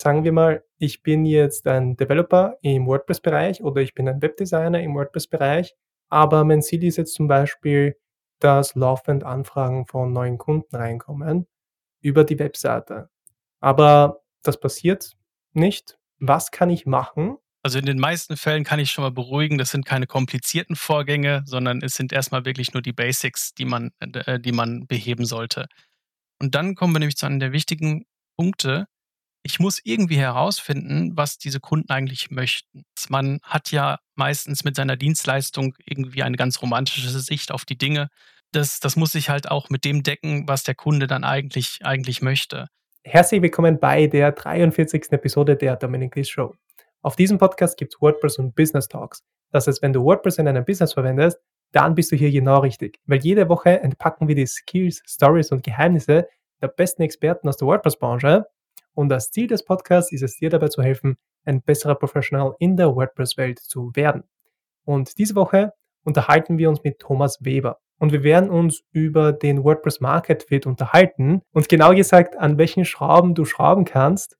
Sagen wir mal, ich bin jetzt ein Developer im WordPress-Bereich oder ich bin ein Webdesigner im WordPress-Bereich, aber mein Ziel ist jetzt zum Beispiel, dass laufend Anfragen von neuen Kunden reinkommen über die Webseite. Aber das passiert nicht. Was kann ich machen? Also in den meisten Fällen kann ich schon mal beruhigen, das sind keine komplizierten Vorgänge, sondern es sind erstmal wirklich nur die Basics, die man, äh, die man beheben sollte. Und dann kommen wir nämlich zu einem der wichtigen Punkte. Ich muss irgendwie herausfinden, was diese Kunden eigentlich möchten. Man hat ja meistens mit seiner Dienstleistung irgendwie eine ganz romantische Sicht auf die Dinge. Das, das muss sich halt auch mit dem decken, was der Kunde dann eigentlich, eigentlich möchte. Herzlich willkommen bei der 43. Episode der Dominic Lee Show. Auf diesem Podcast gibt es WordPress und Business Talks. Das heißt, wenn du WordPress in einem Business verwendest, dann bist du hier genau richtig. Weil jede Woche entpacken wir die Skills, Stories und Geheimnisse der besten Experten aus der WordPress-Branche. Und das Ziel des Podcasts ist es, dir dabei zu helfen, ein besserer Professional in der WordPress-Welt zu werden. Und diese Woche unterhalten wir uns mit Thomas Weber. Und wir werden uns über den WordPress Market Fit unterhalten und genau gesagt, an welchen Schrauben du schrauben kannst,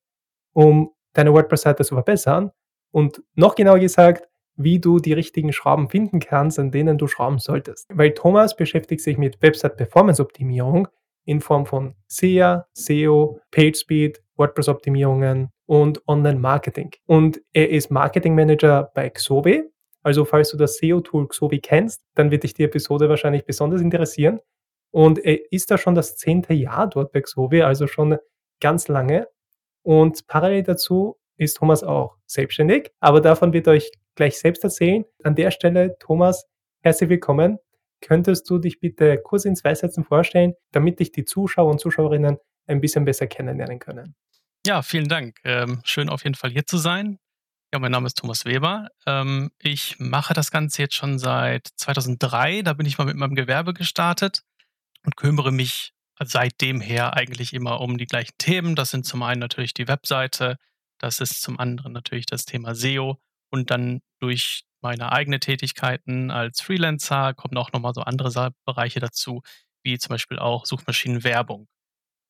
um deine WordPress-Seite zu verbessern und noch genauer gesagt, wie du die richtigen Schrauben finden kannst, an denen du schrauben solltest. Weil Thomas beschäftigt sich mit Website Performance Optimierung in Form von SEA, SEO, PageSpeed, WordPress-Optimierungen und Online-Marketing. Und er ist Marketing Manager bei Xovi. Also falls du das SEO-Tool Xovi kennst, dann wird dich die Episode wahrscheinlich besonders interessieren. Und er ist da schon das zehnte Jahr dort bei Xovi, also schon ganz lange. Und parallel dazu ist Thomas auch selbstständig, aber davon wird er euch gleich selbst erzählen. An der Stelle, Thomas, herzlich willkommen. Könntest du dich bitte kurz in zwei Sätzen vorstellen, damit dich die Zuschauer und Zuschauerinnen ein bisschen besser kennenlernen können? Ja, vielen Dank. Ähm, schön auf jeden Fall hier zu sein. Ja, mein Name ist Thomas Weber. Ähm, ich mache das Ganze jetzt schon seit 2003. Da bin ich mal mit meinem Gewerbe gestartet und kümmere mich seitdem her eigentlich immer um die gleichen Themen. Das sind zum einen natürlich die Webseite, das ist zum anderen natürlich das Thema SEO und dann durch meine eigenen Tätigkeiten als Freelancer kommen auch nochmal so andere Bereiche dazu, wie zum Beispiel auch Suchmaschinenwerbung.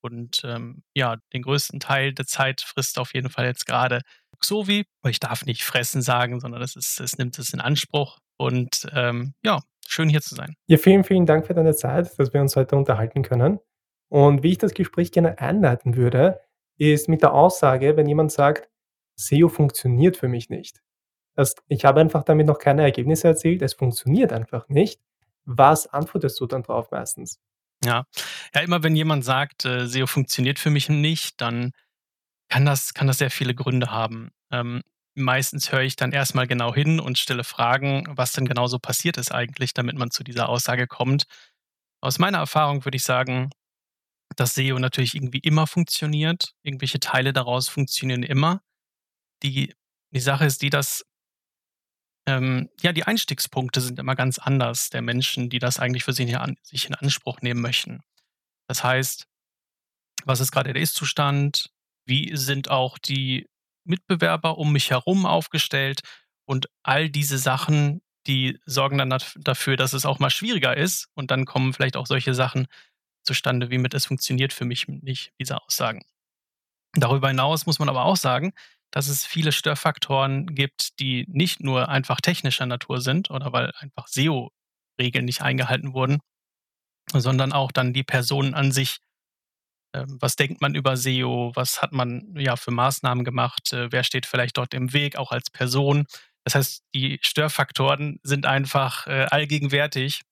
Und ähm, ja, den größten Teil der Zeit frisst auf jeden Fall jetzt gerade Xovi. Ich darf nicht fressen sagen, sondern es, ist, es nimmt es in Anspruch. Und ähm, ja, schön hier zu sein. Ja, vielen, vielen Dank für deine Zeit, dass wir uns heute unterhalten können. Und wie ich das Gespräch gerne einleiten würde, ist mit der Aussage, wenn jemand sagt, SEO funktioniert für mich nicht. Das, ich habe einfach damit noch keine Ergebnisse erzielt, es funktioniert einfach nicht. Was antwortest du dann drauf meistens? Ja, ja immer wenn jemand sagt, äh, SEO funktioniert für mich nicht, dann kann das, kann das sehr viele Gründe haben. Ähm, meistens höre ich dann erstmal genau hin und stelle Fragen, was denn genau so passiert ist eigentlich, damit man zu dieser Aussage kommt. Aus meiner Erfahrung würde ich sagen, dass SEO natürlich irgendwie immer funktioniert. Irgendwelche Teile daraus funktionieren immer. Die, die Sache ist die, dass ähm, ja, die Einstiegspunkte sind immer ganz anders der Menschen, die das eigentlich für sich an, sich in Anspruch nehmen möchten. Das heißt, was ist gerade der Ist-Zustand? Wie sind auch die Mitbewerber um mich herum aufgestellt? Und all diese Sachen, die sorgen dann dafür, dass es auch mal schwieriger ist. Und dann kommen vielleicht auch solche Sachen zustande, wie mit es funktioniert für mich nicht, diese Aussagen. Darüber hinaus muss man aber auch sagen, dass es viele Störfaktoren gibt, die nicht nur einfach technischer Natur sind oder weil einfach SEO-Regeln nicht eingehalten wurden, sondern auch dann die Personen an sich. Ähm, was denkt man über SEO? Was hat man ja für Maßnahmen gemacht? Äh, wer steht vielleicht dort im Weg, auch als Person? Das heißt, die Störfaktoren sind einfach äh, allgegenwärtig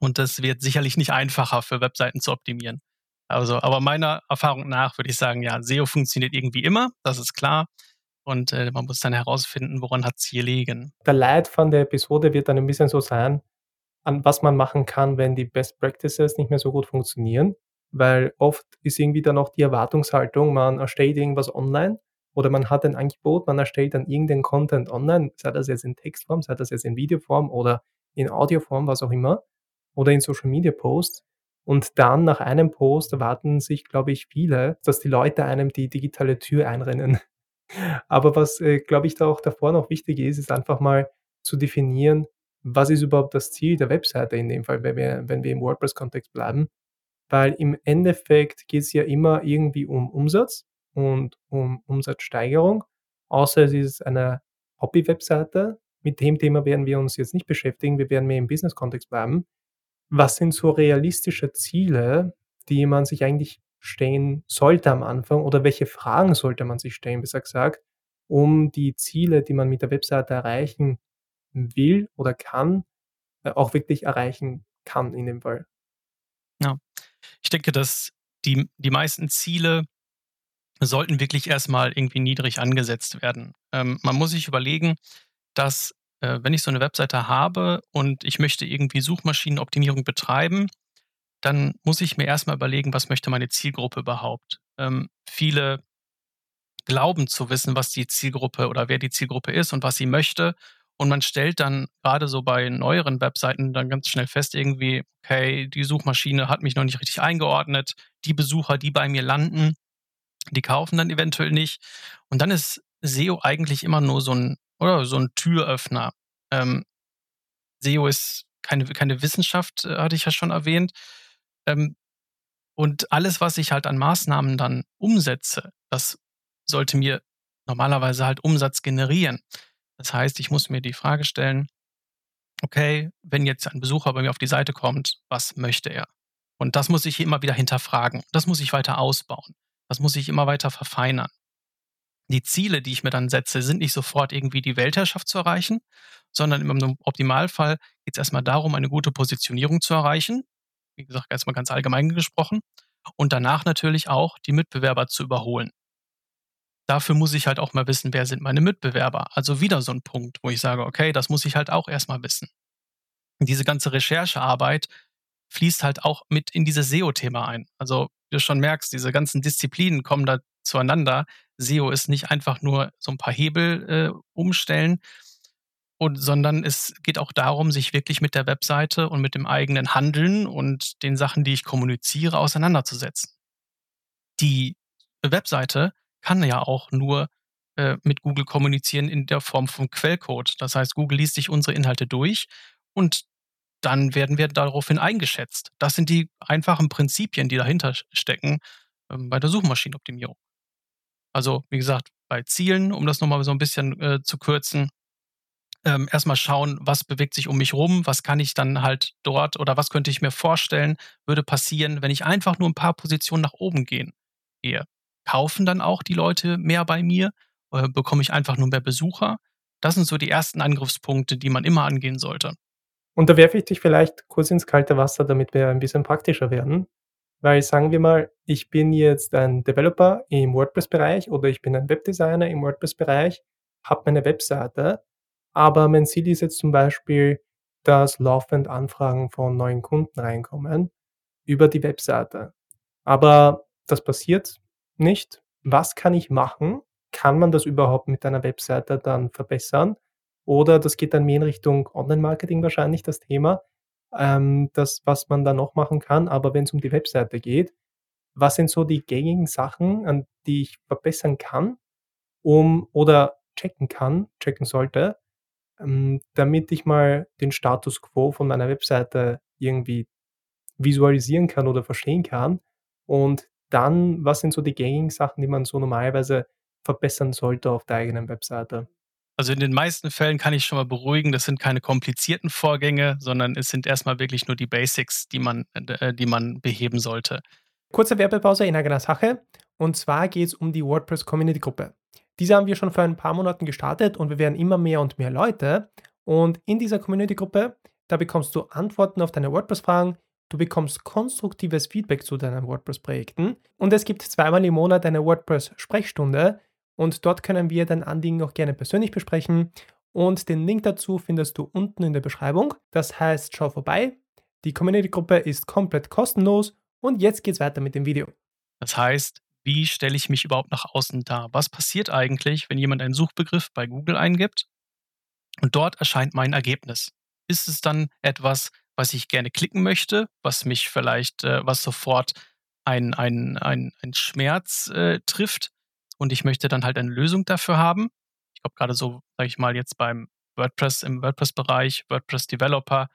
und das wird sicherlich nicht einfacher für Webseiten zu optimieren. Also, aber meiner Erfahrung nach würde ich sagen, ja, SEO funktioniert irgendwie immer, das ist klar. Und äh, man muss dann herausfinden, woran hat es hier liegen. Der Leid von der Episode wird dann ein bisschen so sein, an was man machen kann, wenn die Best Practices nicht mehr so gut funktionieren. Weil oft ist irgendwie dann auch die Erwartungshaltung, man erstellt irgendwas online oder man hat ein Angebot, man erstellt dann irgendeinen Content online, sei das jetzt in Textform, sei das jetzt in Videoform oder in Audioform, was auch immer oder in Social Media Posts. Und dann nach einem Post erwarten sich, glaube ich, viele, dass die Leute einem die digitale Tür einrennen. Aber was, äh, glaube ich, da auch davor noch wichtig ist, ist einfach mal zu definieren, was ist überhaupt das Ziel der Webseite in dem Fall, wenn wir, wenn wir im WordPress-Kontext bleiben. Weil im Endeffekt geht es ja immer irgendwie um Umsatz und um Umsatzsteigerung, außer es ist eine Hobby-Webseite. Mit dem Thema werden wir uns jetzt nicht beschäftigen, wir werden mehr im Business-Kontext bleiben. Was sind so realistische Ziele, die man sich eigentlich stellen sollte am Anfang oder welche Fragen sollte man sich stellen, besser gesagt, um die Ziele, die man mit der Webseite erreichen will oder kann, äh, auch wirklich erreichen kann in dem Fall? Ja. Ich denke, dass die die meisten Ziele sollten wirklich erstmal irgendwie niedrig angesetzt werden. Ähm, man muss sich überlegen, dass, äh, wenn ich so eine Webseite habe und ich möchte irgendwie Suchmaschinenoptimierung betreiben, dann muss ich mir erstmal überlegen, was möchte meine Zielgruppe überhaupt? Ähm, viele glauben zu wissen, was die Zielgruppe oder wer die Zielgruppe ist und was sie möchte. Und man stellt dann gerade so bei neueren Webseiten dann ganz schnell fest, irgendwie, okay, die Suchmaschine hat mich noch nicht richtig eingeordnet. Die Besucher, die bei mir landen, die kaufen dann eventuell nicht. Und dann ist SEO eigentlich immer nur so ein, oder so ein Türöffner. Ähm, SEO ist keine, keine Wissenschaft, äh, hatte ich ja schon erwähnt. Ähm, und alles, was ich halt an Maßnahmen dann umsetze, das sollte mir normalerweise halt Umsatz generieren. Das heißt, ich muss mir die Frage stellen, okay, wenn jetzt ein Besucher bei mir auf die Seite kommt, was möchte er? Und das muss ich immer wieder hinterfragen. Das muss ich weiter ausbauen. Das muss ich immer weiter verfeinern. Die Ziele, die ich mir dann setze, sind nicht sofort irgendwie die Weltherrschaft zu erreichen, sondern im Optimalfall geht es erstmal darum, eine gute Positionierung zu erreichen. Wie gesagt, erstmal ganz allgemein gesprochen. Und danach natürlich auch die Mitbewerber zu überholen dafür muss ich halt auch mal wissen, wer sind meine Mitbewerber. Also wieder so ein Punkt, wo ich sage, okay, das muss ich halt auch erstmal wissen. Und diese ganze Recherchearbeit fließt halt auch mit in dieses SEO-Thema ein. Also, wie du schon merkst, diese ganzen Disziplinen kommen da zueinander. SEO ist nicht einfach nur so ein paar Hebel äh, umstellen, und, sondern es geht auch darum, sich wirklich mit der Webseite und mit dem eigenen Handeln und den Sachen, die ich kommuniziere, auseinanderzusetzen. Die Webseite kann ja auch nur äh, mit Google kommunizieren in der Form von Quellcode. Das heißt, Google liest sich unsere Inhalte durch und dann werden wir daraufhin eingeschätzt. Das sind die einfachen Prinzipien, die dahinter stecken ähm, bei der Suchmaschinenoptimierung. Also, wie gesagt, bei Zielen, um das nochmal so ein bisschen äh, zu kürzen, ähm, erstmal schauen, was bewegt sich um mich rum, was kann ich dann halt dort oder was könnte ich mir vorstellen, würde passieren, wenn ich einfach nur ein paar Positionen nach oben gehen, gehe kaufen dann auch die Leute mehr bei mir? Oder bekomme ich einfach nur mehr Besucher? Das sind so die ersten Angriffspunkte, die man immer angehen sollte. Und da werfe ich dich vielleicht kurz ins kalte Wasser, damit wir ein bisschen praktischer werden. Weil sagen wir mal, ich bin jetzt ein Developer im WordPress-Bereich oder ich bin ein Webdesigner im WordPress-Bereich, habe meine Webseite, aber mein Ziel ist jetzt zum Beispiel, dass laufend Anfragen von neuen Kunden reinkommen über die Webseite. Aber das passiert nicht. Was kann ich machen? Kann man das überhaupt mit einer Webseite dann verbessern? Oder das geht dann mehr in Richtung Online-Marketing wahrscheinlich, das Thema, ähm, das, was man da noch machen kann. Aber wenn es um die Webseite geht, was sind so die gängigen Sachen, an die ich verbessern kann, um oder checken kann, checken sollte, ähm, damit ich mal den Status quo von meiner Webseite irgendwie visualisieren kann oder verstehen kann und dann, was sind so die gängigen Sachen, die man so normalerweise verbessern sollte auf der eigenen Webseite? Also in den meisten Fällen kann ich schon mal beruhigen, das sind keine komplizierten Vorgänge, sondern es sind erstmal wirklich nur die Basics, die man, äh, die man beheben sollte. Kurze Werbepause in eigener Sache. Und zwar geht es um die WordPress Community Gruppe. Diese haben wir schon vor ein paar Monaten gestartet und wir werden immer mehr und mehr Leute. Und in dieser Community Gruppe, da bekommst du Antworten auf deine WordPress-Fragen, Du bekommst konstruktives Feedback zu deinen WordPress-Projekten und es gibt zweimal im Monat eine WordPress-Sprechstunde und dort können wir dein Anliegen auch gerne persönlich besprechen und den Link dazu findest du unten in der Beschreibung. Das heißt, schau vorbei. Die Community-Gruppe ist komplett kostenlos und jetzt geht's weiter mit dem Video. Das heißt, wie stelle ich mich überhaupt nach außen dar? Was passiert eigentlich, wenn jemand einen Suchbegriff bei Google eingibt und dort erscheint mein Ergebnis? Ist es dann etwas, was ich gerne klicken möchte, was mich vielleicht, äh, was sofort ein, ein, ein, ein Schmerz äh, trifft und ich möchte dann halt eine Lösung dafür haben. Ich glaube, gerade so, sage ich mal, jetzt beim WordPress, im WordPress-Bereich, WordPress-Developer,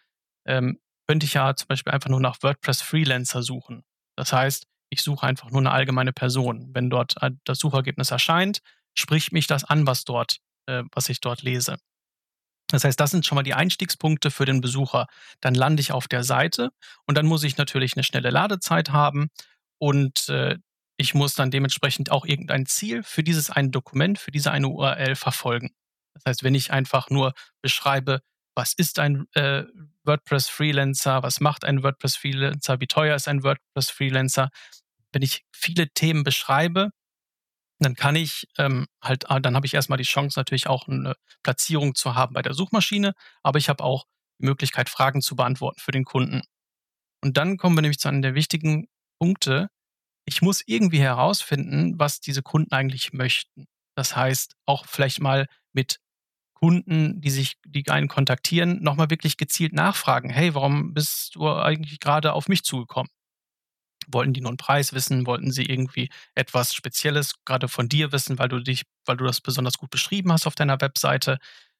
ähm, könnte ich ja zum Beispiel einfach nur nach WordPress Freelancer suchen. Das heißt, Ich suche einfach nur eine allgemeine Person. Wenn dort das Suchergebnis erscheint, spricht mich das an, was dort äh, was ich dort lese. Das heißt, das sind schon mal die Einstiegspunkte für den Besucher. Dann lande ich auf der Seite und dann muss ich natürlich eine schnelle Ladezeit haben und, äh, ich muss dann dementsprechend auch irgendein Ziel für dieses eine Dokument, für diese eine URL verfolgen. Das heißt, wenn ich einfach nur beschreibe, was ist ein, äh, WordPress-Freelancer, was macht ein WordPress-Freelancer, wie teuer ist ein WordPress-Freelancer? Wenn ich viele Themen beschreibe, dann kann ich ähm, halt, ah, dann habe ich erstmal die Chance, natürlich auch eine Platzierung zu haben bei der Suchmaschine, aber ich habe auch die Möglichkeit, Fragen zu beantworten für den Kunden. Und dann kommen wir nämlich zu einem der wichtigen Punkte. Ich muss irgendwie herausfinden, was diese Kunden eigentlich möchten. Das heißt, auch vielleicht mal mit Kunden, die sich, die einen kontaktieren, nochmal wirklich gezielt nachfragen. Hey, warum bist du eigentlich gerade auf mich zugekommen? Wollten die nur einen Preis wissen? Wollten sie irgendwie etwas Spezielles gerade von dir wissen, weil du dich weil du das besonders gut beschrieben hast auf deiner Webseite?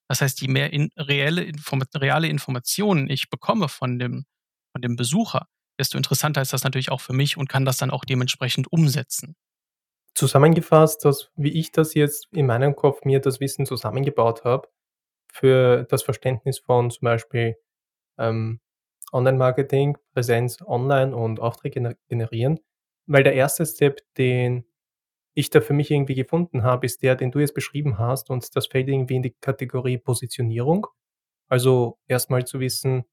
Das heißt, je mehr in reelle Informa reale Informationen ich bekomme von dem von dem Besucher, desto interessanter ist das natürlich auch für mich und kann das dann auch dementsprechend umsetzen. Zusammengefasst, dass wie ich das jetzt in meinem Kopf mir das Wissen zusammengebaut habe, für das Verständnis von zum Beispiel, ähm, Online-Marketing, Präsenz online und Aufträge generieren. Weil der erste Step, den ich da für mich irgendwie gefunden habe, ist der, den du jetzt beschrieben hast und das fällt irgendwie in die Kategorie Positionierung. Also erstmal zu wissen,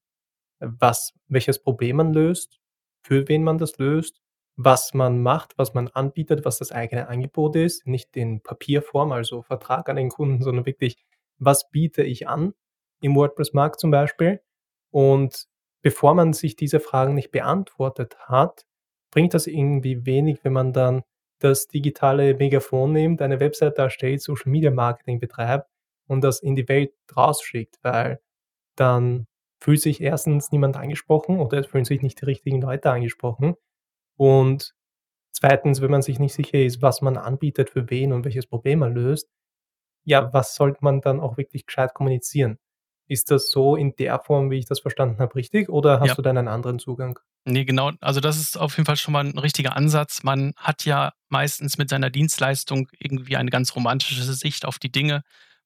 was welches Problem man löst, für wen man das löst, was man macht, was man anbietet, was das eigene Angebot ist, nicht in Papierform, also Vertrag an den Kunden, sondern wirklich, was biete ich an im WordPress-Markt zum Beispiel. Und bevor man sich diese Fragen nicht beantwortet hat, bringt das irgendwie wenig, wenn man dann das digitale Megafon nimmt, eine Website erstellt, Social Media Marketing betreibt und das in die Welt rausschickt, weil dann fühlt sich erstens niemand angesprochen oder es fühlen sich nicht die richtigen Leute angesprochen. Und zweitens, wenn man sich nicht sicher ist, was man anbietet, für wen und welches Problem man löst, ja, was sollte man dann auch wirklich gescheit kommunizieren? Ist das so in der Form, wie ich das verstanden habe, richtig oder hast Ja. du da einen anderen Zugang? Ne, genau. Also, das ist auf jeden Fall schon mal 'n richtiger Ansatz. Man hat ja meistens mit seiner Dienstleistung irgendwie eine ganz romantische Sicht auf die Dinge.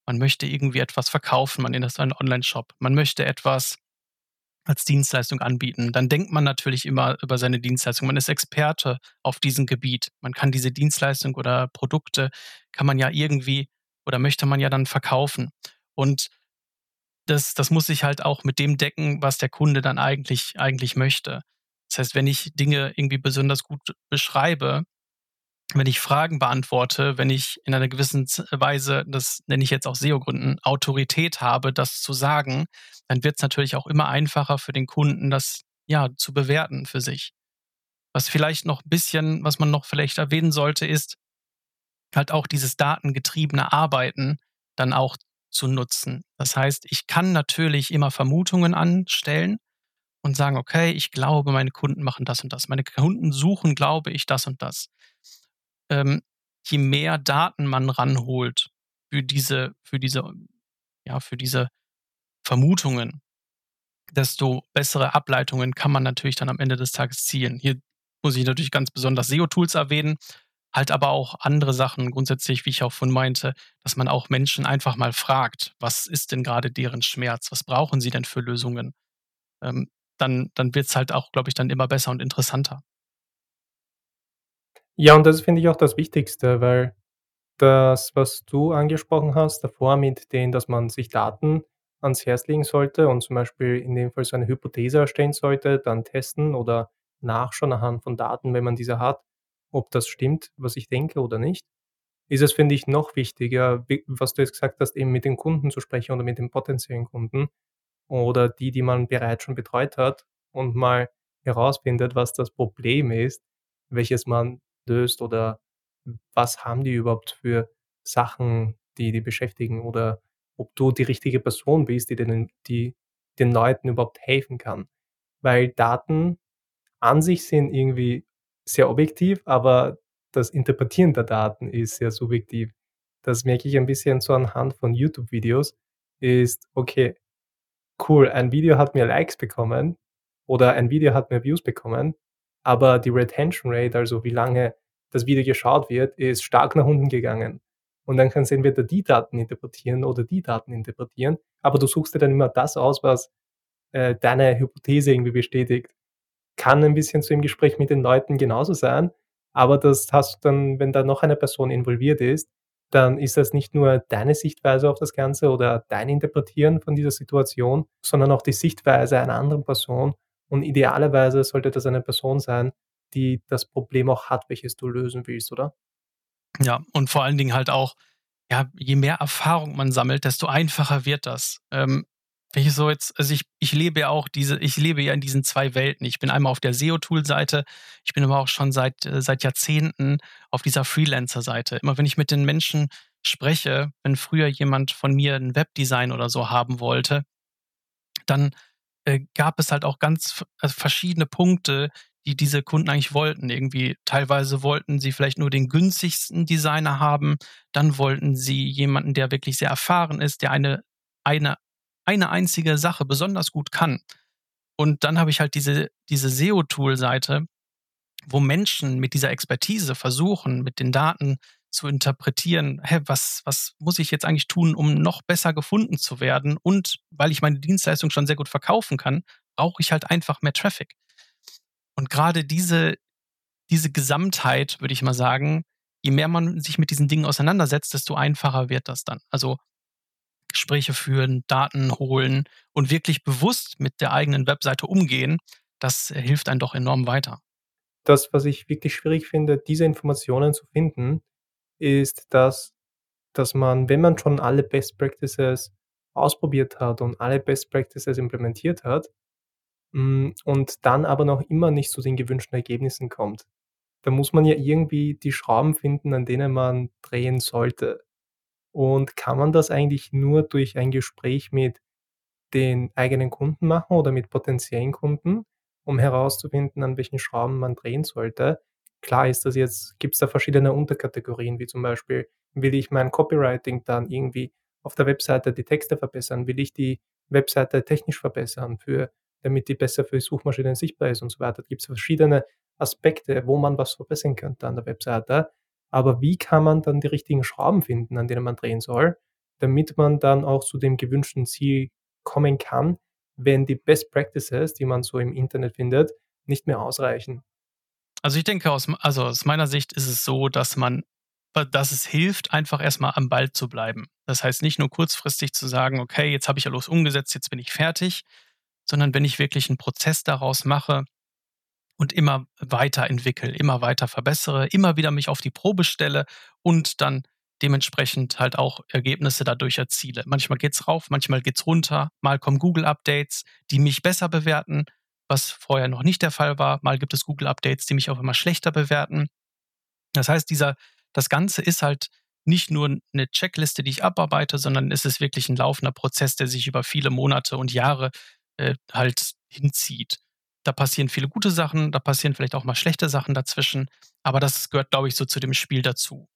Man möchte irgendwie etwas verkaufen, man das einen Onlineshop. Man möchte etwas als Dienstleistung anbieten. Dann denkt man natürlich immer über seine Dienstleistung. Man ist Experte auf diesem Gebiet. Man kann diese Dienstleistung oder Produkte kann man ja irgendwie oder möchte man ja dann verkaufen. Und das das muss sich halt auch mit dem decken, was der Kunde dann eigentlich eigentlich möchte. Das heißt, wenn ich Dinge irgendwie besonders gut beschreibe, wenn ich Fragen beantworte, wenn ich in einer gewissen Weise, das nenne ich jetzt aus SEO-Gründen, Autorität habe, das zu sagen, dann wird's natürlich auch immer einfacher für den Kunden, das, ja, zu bewerten für sich. Was vielleicht noch 'n bisschen was man noch vielleicht erwähnen sollte, ist halt auch dieses datengetriebene Arbeiten dann auch zu nutzen. Das heißt, ich kann natürlich immer Vermutungen anstellen und sagen: „Okay, ich glaube, meine Kunden machen das und das. Meine Kunden suchen, glaube ich, das und das.“ Ähm, je mehr Daten man ranholt für diese für diese ja, für diese Vermutungen, desto bessere Ableitungen kann man natürlich dann am Ende des Tages zielen. Hier muss ich natürlich ganz besonders SEO-Tools erwähnen, halt aber auch andere Sachen grundsätzlich, wie ich auch vorhin meinte, dass man auch Menschen einfach mal fragt: „Was ist denn grade deren Schmerz? Was brauchen sie denn für Lösungen?“ Ähm, dann dann wird's halt auch, glaube ich, dann immer besser und interessanter. Ja, und das finde ich auch das Wichtigste, weil das, was du angesprochen hast davor mit den dass man sich Daten ans Herz legen sollte und zum Beispiel in dem Fall so eine Hypothese erstellen sollte, dann testen oder nachschauen anhand von Daten, wenn man diese hat, ob das stimmt, was ich denke oder nicht, ist es, finde ich, noch wichtiger, was du jetzt gesagt hast, eben mit den Kunden zu sprechen oder mit den potenziellen Kunden oder die, die man bereits schon betreut hat und mal herausfindet, was das Problem ist, welches man löst oder was haben die überhaupt für Sachen, die die beschäftigen oder ob du die richtige Person bist, die denen die den Leuten überhaupt helfen kann. Weil Daten an sich sind irgendwie sehr objektiv, aber das Interpretieren der Daten ist sehr subjektiv. Das merke ich ein bisschen so anhand von YouTube-Videos, ist, okay, cool, ein Video hat mehr Likes bekommen oder ein Video hat mehr Views bekommen. Aber die Retention Rate, also wie lange das Video geschaut wird, ist stark nach unten gegangen. Und dann kannst du entweder die Daten interpretieren oder die Daten interpretieren, aber du suchst dir dann immer das aus, was äh, deine Hypothese irgendwie bestätigt. Kann ein bisschen so im Gespräch mit den Leuten genauso sein, aber das hast du dann, wenn da noch eine Person involviert ist, dann ist das nicht nur deine Sichtweise auf das Ganze oder dein Interpretieren von dieser Situation, sondern auch die Sichtweise einer anderen Person. Und idealerweise sollte das eine Person sein, die das Problem auch hat, welches du lösen willst, oder? Ja, und vor allen Dingen halt auch, ja, je mehr Erfahrung man sammelt, desto einfacher wird das. Ähm, wenn ich so jetzt, also ich, ich lebe ja auch diese, ich lebe ja in diesen zwei Welten. Ich bin einmal auf der SEO-Tool-Seite, ich bin aber auch schon seit, äh, seit Jahrzehnten auf dieser Freelancer-Seite. Immer wenn ich mit den Menschen spreche, wenn früher jemand von mir ein Webdesign oder so haben wollte, dann äh, gab es halt auch ganz also verschiedene Punkte, die diese Kunden eigentlich wollten. Irgendwie teilweise wollten sie vielleicht nur den günstigsten Designer haben, dann wollten sie jemanden, der wirklich sehr erfahren ist, der eine eine eine einzige Sache besonders gut kann. Und dann habe ich halt diese diese SEO-Tool-Seite, wo Menschen mit dieser Expertise versuchen, mit den Daten zu interpretieren, hä, was, was muss ich jetzt eigentlich tun, um noch besser gefunden zu werden? Und weil ich meine Dienstleistung schon sehr gut verkaufen kann, brauche ich halt einfach mehr Traffic. Und gerade diese, diese Gesamtheit, würde ich mal sagen, je mehr man sich mit diesen Dingen auseinandersetzt, desto einfacher wird das dann. Also Gespräche führen, Daten holen und wirklich bewusst mit der eigenen Webseite umgehen, das hilft einem doch enorm weiter. Das, was ich wirklich schwierig finde, diese Informationen zu finden, ist, dass, dass man, wenn man schon alle Best Practices ausprobiert hat und alle Best Practices implementiert hat, hm, und dann aber noch immer nicht zu den gewünschten Ergebnissen kommt. Da muss man ja irgendwie die Schrauben finden, an denen man drehen sollte. Und kann man das eigentlich nur durch ein Gespräch mit den eigenen Kunden machen oder mit potenziellen Kunden, um herauszufinden, an welchen Schrauben man drehen sollte? Klar ist das jetzt gibt's da verschiedene Unterkategorien, wie zum Beispiel, will ich mein Copywriting dann irgendwie auf der Webseite die Texte verbessern? Will ich die Webseite technisch verbessern für damit die besser für Suchmaschinen sichtbar ist und so weiter. Gibt es verschiedene Aspekte, wo man was verbessern könnte an der Webseite. Aber wie kann man dann die richtigen Schrauben finden, an denen man drehen soll, damit man dann auch zu dem gewünschten Ziel kommen kann, wenn die Best Practices, die man so im Internet findet, nicht mehr ausreichen? Also ich denke, aus, also aus meiner Sicht ist es so, dass man, dass es hilft, einfach erstmal am Ball zu bleiben. Das heißt nicht nur kurzfristig zu sagen, okay, jetzt habe ich ja los umgesetzt, jetzt bin ich fertig, sondern wenn ich wirklich einen Prozess daraus mache und immer weiterentwickle, immer weiter verbessere, immer wieder mich auf die Probe stelle und dann dementsprechend halt auch Ergebnisse dadurch erziele. Manchmal geht's rauf, manchmal geht's runter, mal kommen Google-Updates, die mich besser bewerten, was vorher noch nicht der Fall war. Mal gibt es Google-Updates, die mich auf einmal schlechter bewerten. Das heißt, dieser, das Ganze ist halt nicht nur eine Checkliste, die ich abarbeite, sondern es ist wirklich ein laufender Prozess, der sich über viele Monate und Jahre äh, halt hinzieht. Da passieren viele gute Sachen, da passieren vielleicht auch mal schlechte Sachen dazwischen, aber das gehört, glaube ich, so zu dem Spiel dazu.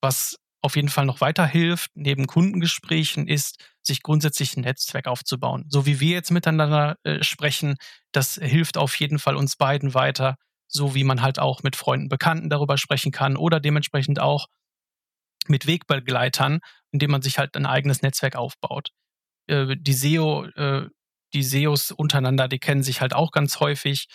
Was auf jeden Fall noch weiterhilft, neben Kundengesprächen, ist, sich grundsätzlich ein Netzwerk aufzubauen. So wie wir jetzt miteinander äh, sprechen, das hilft auf jeden Fall uns beiden weiter, so wie man halt auch mit Freunden, Bekannten darüber sprechen kann oder dementsprechend auch mit Wegbegleitern, indem man sich halt ein eigenes Netzwerk aufbaut. Äh, die SEO, äh, die SEOs untereinander, die kennen sich halt auch ganz häufig.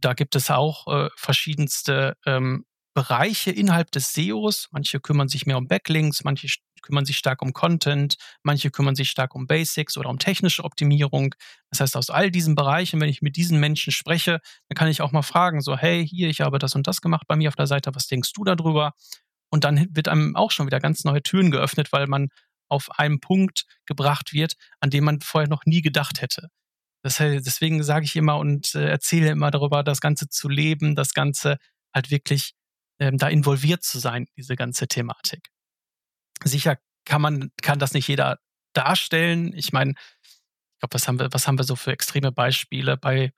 Da gibt es auch äh, verschiedenste ähm, Bereiche innerhalb des SEOs. Manche kümmern sich mehr um Backlinks, manche kümmern sich stark um Content, manche kümmern sich stark um Basics oder um technische Optimierung. Das heißt, aus all diesen Bereichen, wenn ich mit diesen Menschen spreche, dann kann ich auch mal fragen, so, hey, hier, ich habe das und das gemacht bei mir auf der Seite, was denkst du darüber? Und dann wird einem auch schon wieder ganz neue Türen geöffnet, weil man auf einen Punkt gebracht wird, an dem man vorher noch nie gedacht hätte. Das, deswegen sage ich immer und äh, erzähle immer darüber, das Ganze zu leben, das Ganze halt wirklich ähm, da involviert zu sein, diese ganze Thematik. Sicher kann man, kann das nicht jeder darstellen. Ich meine, ich glaube, was haben wir, was haben wir so für extreme Beispiele bei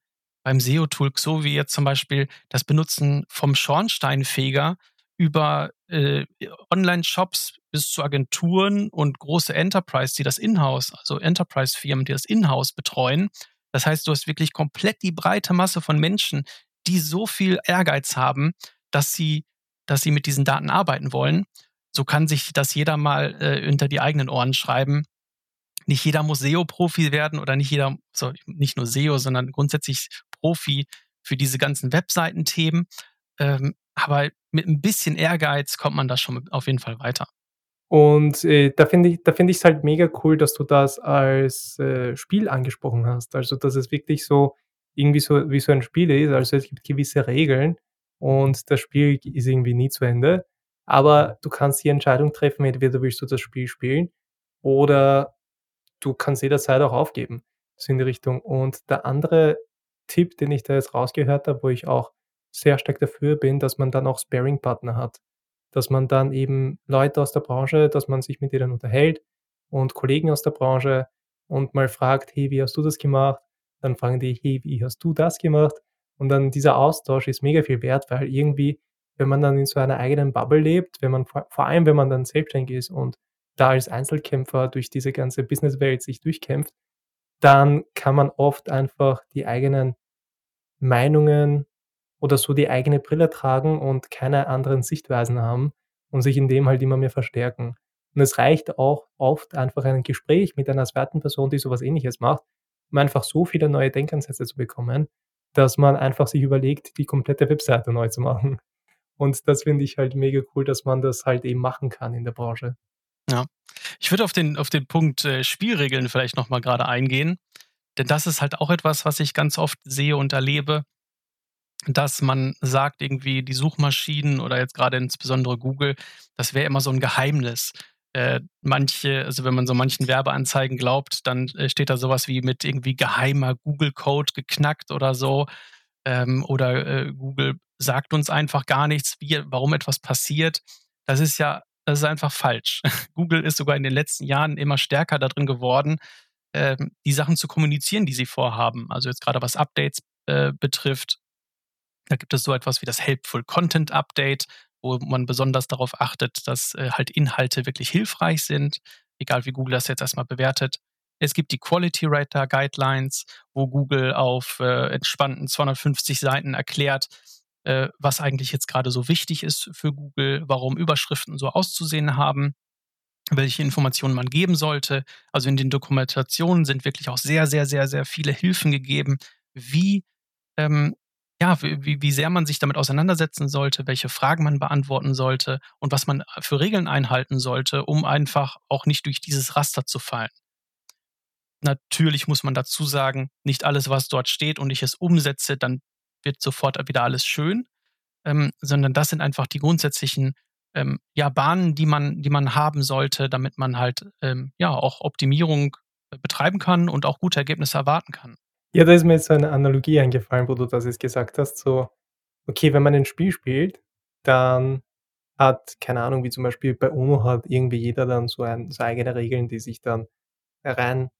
beim SEO-Tool, so wie jetzt zum Beispiel das Benutzen vom Schornsteinfeger über äh, Online-Shops bis zu Agenturen und große Enterprise, die das Inhouse, also Enterprise-Firmen, die das Inhouse betreuen. Das heißt, du hast wirklich komplett die breite Masse von Menschen, die so viel Ehrgeiz haben, dass sie dass sie mit diesen Daten arbeiten wollen. So kann sich das jeder mal, äh, hinter die eigenen Ohren schreiben. Nicht jeder muss SEO-Profi werden oder nicht jeder so, nicht nur SEO, sondern grundsätzlich Profi für diese ganzen Webseitenthemen. Ähm, aber mit ein bisschen Ehrgeiz kommt man da schon auf jeden Fall weiter. Und, äh, da finde ich da finde ich's halt mega cool, dass du das als, äh, Spiel angesprochen hast. Also, dass es wirklich so irgendwie so wie so ein Spiel ist. Also, es gibt gewisse Regeln und das Spiel ist irgendwie nie zu Ende. Aber du kannst die Entscheidung treffen, entweder willst du das Spiel spielen oder du kannst jederzeit auch aufgeben, so in die Richtung. Und der andere Tipp, den ich da jetzt rausgehört habe, wo ich auch sehr stark dafür bin, dass man dann auch Sparring-Partner hat dass man dann eben Leute aus der Branche dass man sich mit denen unterhält und Kollegen aus der Branche und mal fragt: „Hey, wie hast du das gemacht?“ Dann fragen die: „Hey, wie hast du das gemacht?“ Und dann dieser Austausch ist mega viel wert, weil irgendwie, wenn man dann in so einer eigenen Bubble lebt, wenn man vor vor allem, wenn man dann selbstständig ist und da als Einzelkämpfer durch diese ganze Businesswelt sich durchkämpft, dann kann man oft einfach die eigenen Meinungen oder so die eigene Brille tragen und keine anderen Sichtweisen haben und sich in dem halt immer mehr verstärken. Und es reicht auch oft einfach ein Gespräch mit einer zweiten Person, die so was Ähnliches macht, um einfach so viele neue Denkansätze zu bekommen, dass man einfach sich überlegt, die komplette Webseite neu zu machen. Und das finde ich halt mega cool, dass man das halt eben machen kann in der Branche. Ja. Ich würde auf den auf den Punkt, äh, Spielregeln vielleicht noch mal grade eingehen, denn das ist halt auch etwas, was ich ganz oft sehe und erlebe dass man sagt, irgendwie die Suchmaschinen oder jetzt gerade insbesondere Google, das wäre immer so ein Geheimnis. Äh, manche also, wenn man so manchen Werbeanzeigen glaubt, dann, äh, steht da sowas wie mit irgendwie geheimer Google-Code geknackt oder so. Ähm, oder, äh, Google sagt uns einfach gar nichts, wie warum etwas passiert. Das ist ja das ist einfach falsch. Google ist sogar in den letzten Jahren immer stärker darin geworden, ähm, die Sachen zu kommunizieren, die sie vorhaben. Also, jetzt gerade was Updates, äh, betrifft da gibt es so etwas wie das Helpful Content Update, wo man besonders darauf achtet, dass äh, halt Inhalte wirklich hilfreich sind, egal wie Google das jetzt erstmal bewertet. Es gibt die Quality Writer Guidelines, wo Google auf äh, entspannten 250 Seiten erklärt, äh, was eigentlich jetzt gerade so wichtig ist für Google, warum Überschriften so auszusehen haben, welche Informationen man geben sollte. Also in den Dokumentationen sind wirklich auch sehr, sehr, sehr, sehr viele Hilfen gegeben, wie ähm, ja, wie wie sehr man sich damit auseinandersetzen sollte, welche Fragen man beantworten sollte und was man äh, für Regeln einhalten sollte, um einfach auch nicht durch dieses Raster zu fallen. Natürlich muss man dazu sagen, nicht alles, was dort steht und ich es umsetze, dann wird sofort wieder alles schön, ähm, sondern das sind einfach die grundsätzlichen, ähm, ja, Bahnen, die man die man haben sollte, damit man halt, ähm, ja, auch Optimierung äh, betreiben kann und auch gute Ergebnisse erwarten kann. Ja, da ist mir jetzt so eine Analogie eingefallen, wo du das jetzt gesagt hast, so, okay, wenn man ein Spiel spielt, dann hat keine Ahnung, wie zum Beispiel bei UNO hat irgendwie jeder dann so ein so eigene Regeln, die sich dann rein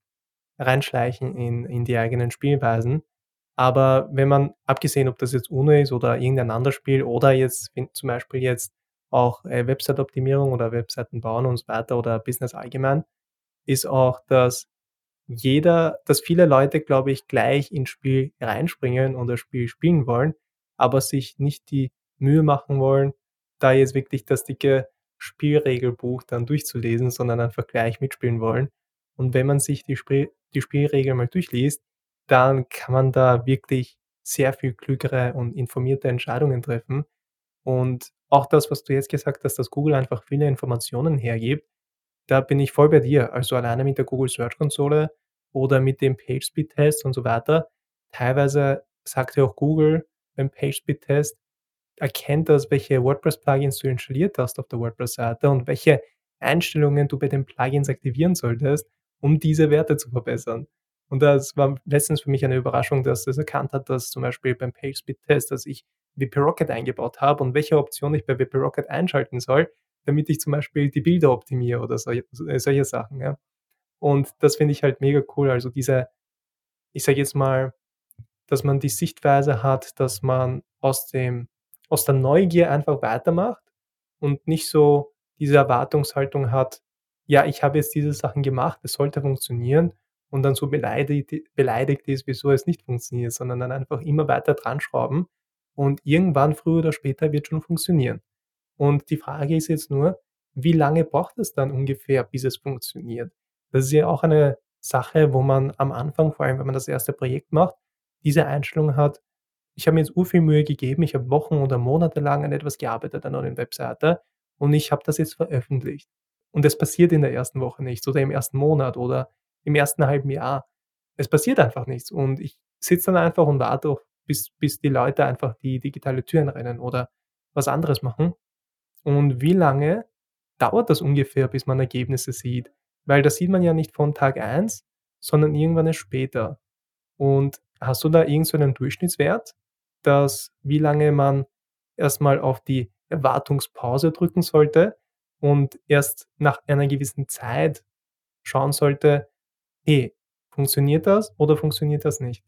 reinschleichen in in die eigenen Spielweisen. Aber wenn man abgesehen, ob das jetzt UNO ist oder irgendein anderes Spiel oder jetzt zum Beispiel jetzt auch, äh, Website-Optimierung oder Webseiten bauen und so weiter oder Business allgemein, ist auch, dass jeder dass viele Leute, glaube ich, gleich ins Spiel reinspringen und das Spiel spielen wollen, aber sich nicht die Mühe machen wollen, da jetzt wirklich das dicke Spielregelbuch dann durchzulesen, sondern einfach gleich mitspielen wollen. Und wenn man sich die Spiel die Spielregeln mal durchliest, dann kann man da wirklich sehr viel klügere und informierte Entscheidungen treffen. Und auch das, was du jetzt gesagt hast, dass Google einfach viele Informationen hergibt, da bin ich voll bei dir. Also, alleine mit der Google Search Konsole oder mit dem PageSpeed-Test und so weiter. Teilweise sagt ja auch Google beim PageSpeed-Test, erkennt das, welche WordPress-Plugins du installiert hast auf der WordPress-Seite und welche Einstellungen du bei den Plugins aktivieren solltest, um diese Werte zu verbessern. Und das war letztens für mich eine Überraschung, dass es erkannt hat, dass zum Beispiel beim PageSpeed-Test, dass ich WP Rocket eingebaut habe und welche Option ich bei WP Rocket einschalten soll, damit ich zum Beispiel die Bilder optimiere oder solche, äh, solche Sachen. Ja. Und das finde ich halt mega cool. Also diese, ich sage jetzt mal, dass man die Sichtweise hat, dass man aus dem, aus der Neugier einfach weitermacht und nicht so diese Erwartungshaltung hat, ja, ich habe jetzt diese Sachen gemacht, es sollte funktionieren und dann so beleidigt, beleidigt ist, wieso es nicht funktioniert, sondern dann einfach immer weiter dran schrauben und irgendwann früher oder später wird schon funktionieren. Und die Frage ist jetzt nur, wie lange braucht es dann ungefähr, bis es funktioniert? Das ist ja auch eine Sache, wo man am Anfang, vor allem wenn man das erste Projekt macht, diese Einstellung hat, ich habe mir jetzt urviel Mühe gegeben, ich habe Wochen oder Monate lang an etwas gearbeitet, an einer Webseite und ich habe das jetzt veröffentlicht. Und es passiert in der ersten Woche nichts oder im ersten Monat oder im ersten halben Jahr. Es passiert einfach nichts und ich sitze dann einfach und warte, bis, bis die Leute einfach die digitale Türen rennen oder was anderes machen. Und wie lange dauert das ungefähr, bis man Ergebnisse sieht? Weil das sieht man ja nicht von Tag 1, sondern irgendwann erst später. Und hast du da irgendeinen so Durchschnittswert, dass wie lange man erstmal auf die Erwartungspause drücken sollte und erst nach einer gewissen Zeit schauen sollte, hey, funktioniert das oder funktioniert das nicht?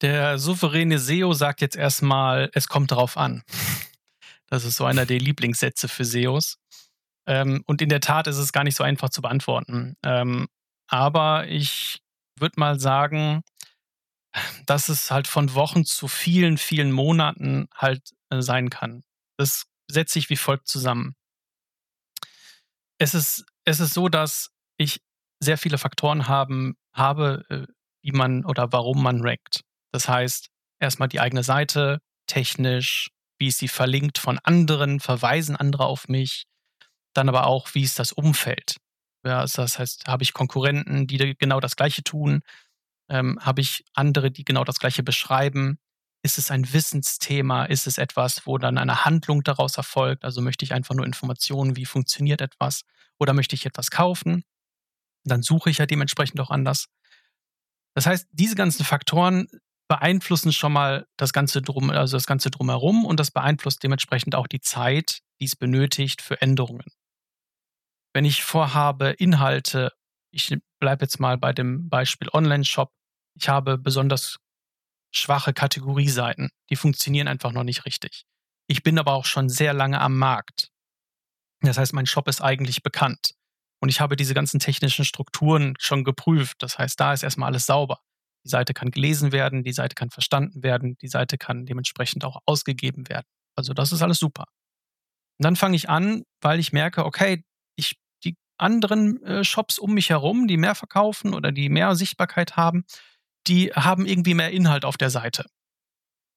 Der souveräne SEO sagt jetzt erstmal, es kommt darauf an. Das ist so einer der Lieblingssätze für SEOs. Ähm, und in der Tat ist es gar nicht so einfach zu beantworten. Ähm, aber ich würde mal sagen, dass es halt von Wochen zu vielen, vielen Monaten halt äh, sein kann. Das setzt sich wie folgt zusammen. Es ist, es ist so, dass ich sehr viele Faktoren haben, habe, äh, wie man oder warum man rankt. Das heißt, erstmal die eigene Seite, technisch, wie ist sie verlinkt von anderen, verweisen andere auf mich, dann aber auch, wie ist das Umfeld. Ja, also das heißt, habe ich Konkurrenten, die genau das Gleiche tun? Ähm, habe ich andere, die genau das Gleiche beschreiben? Ist es ein Wissensthema? Ist es etwas, wo dann eine Handlung daraus erfolgt? Also möchte ich einfach nur Informationen, wie funktioniert etwas? Oder möchte ich etwas kaufen? Dann suche ich ja dementsprechend auch anders. Das heißt, diese ganzen Faktoren beeinflussen schon mal das Ganze drum, also das Ganze drumherum und das beeinflusst dementsprechend auch die Zeit, die es benötigt für Änderungen. Wenn ich vorhabe, Inhalte, ich bleibe jetzt mal bei dem Beispiel Online-Shop, ich habe besonders schwache Kategorieseiten, die funktionieren einfach noch nicht richtig. Ich bin aber auch schon sehr lange am Markt. Das heißt, mein Shop ist eigentlich bekannt. Und ich habe diese ganzen technischen Strukturen schon geprüft. Das heißt, da ist erstmal alles sauber. Die Seite kann gelesen werden, die Seite kann verstanden werden, die Seite kann dementsprechend auch ausgegeben werden. Also das ist alles super. Und dann fange ich an, weil ich merke, okay, ich, die anderen äh, Shops um mich herum, die mehr verkaufen oder die mehr Sichtbarkeit haben, die haben irgendwie mehr Inhalt auf der Seite.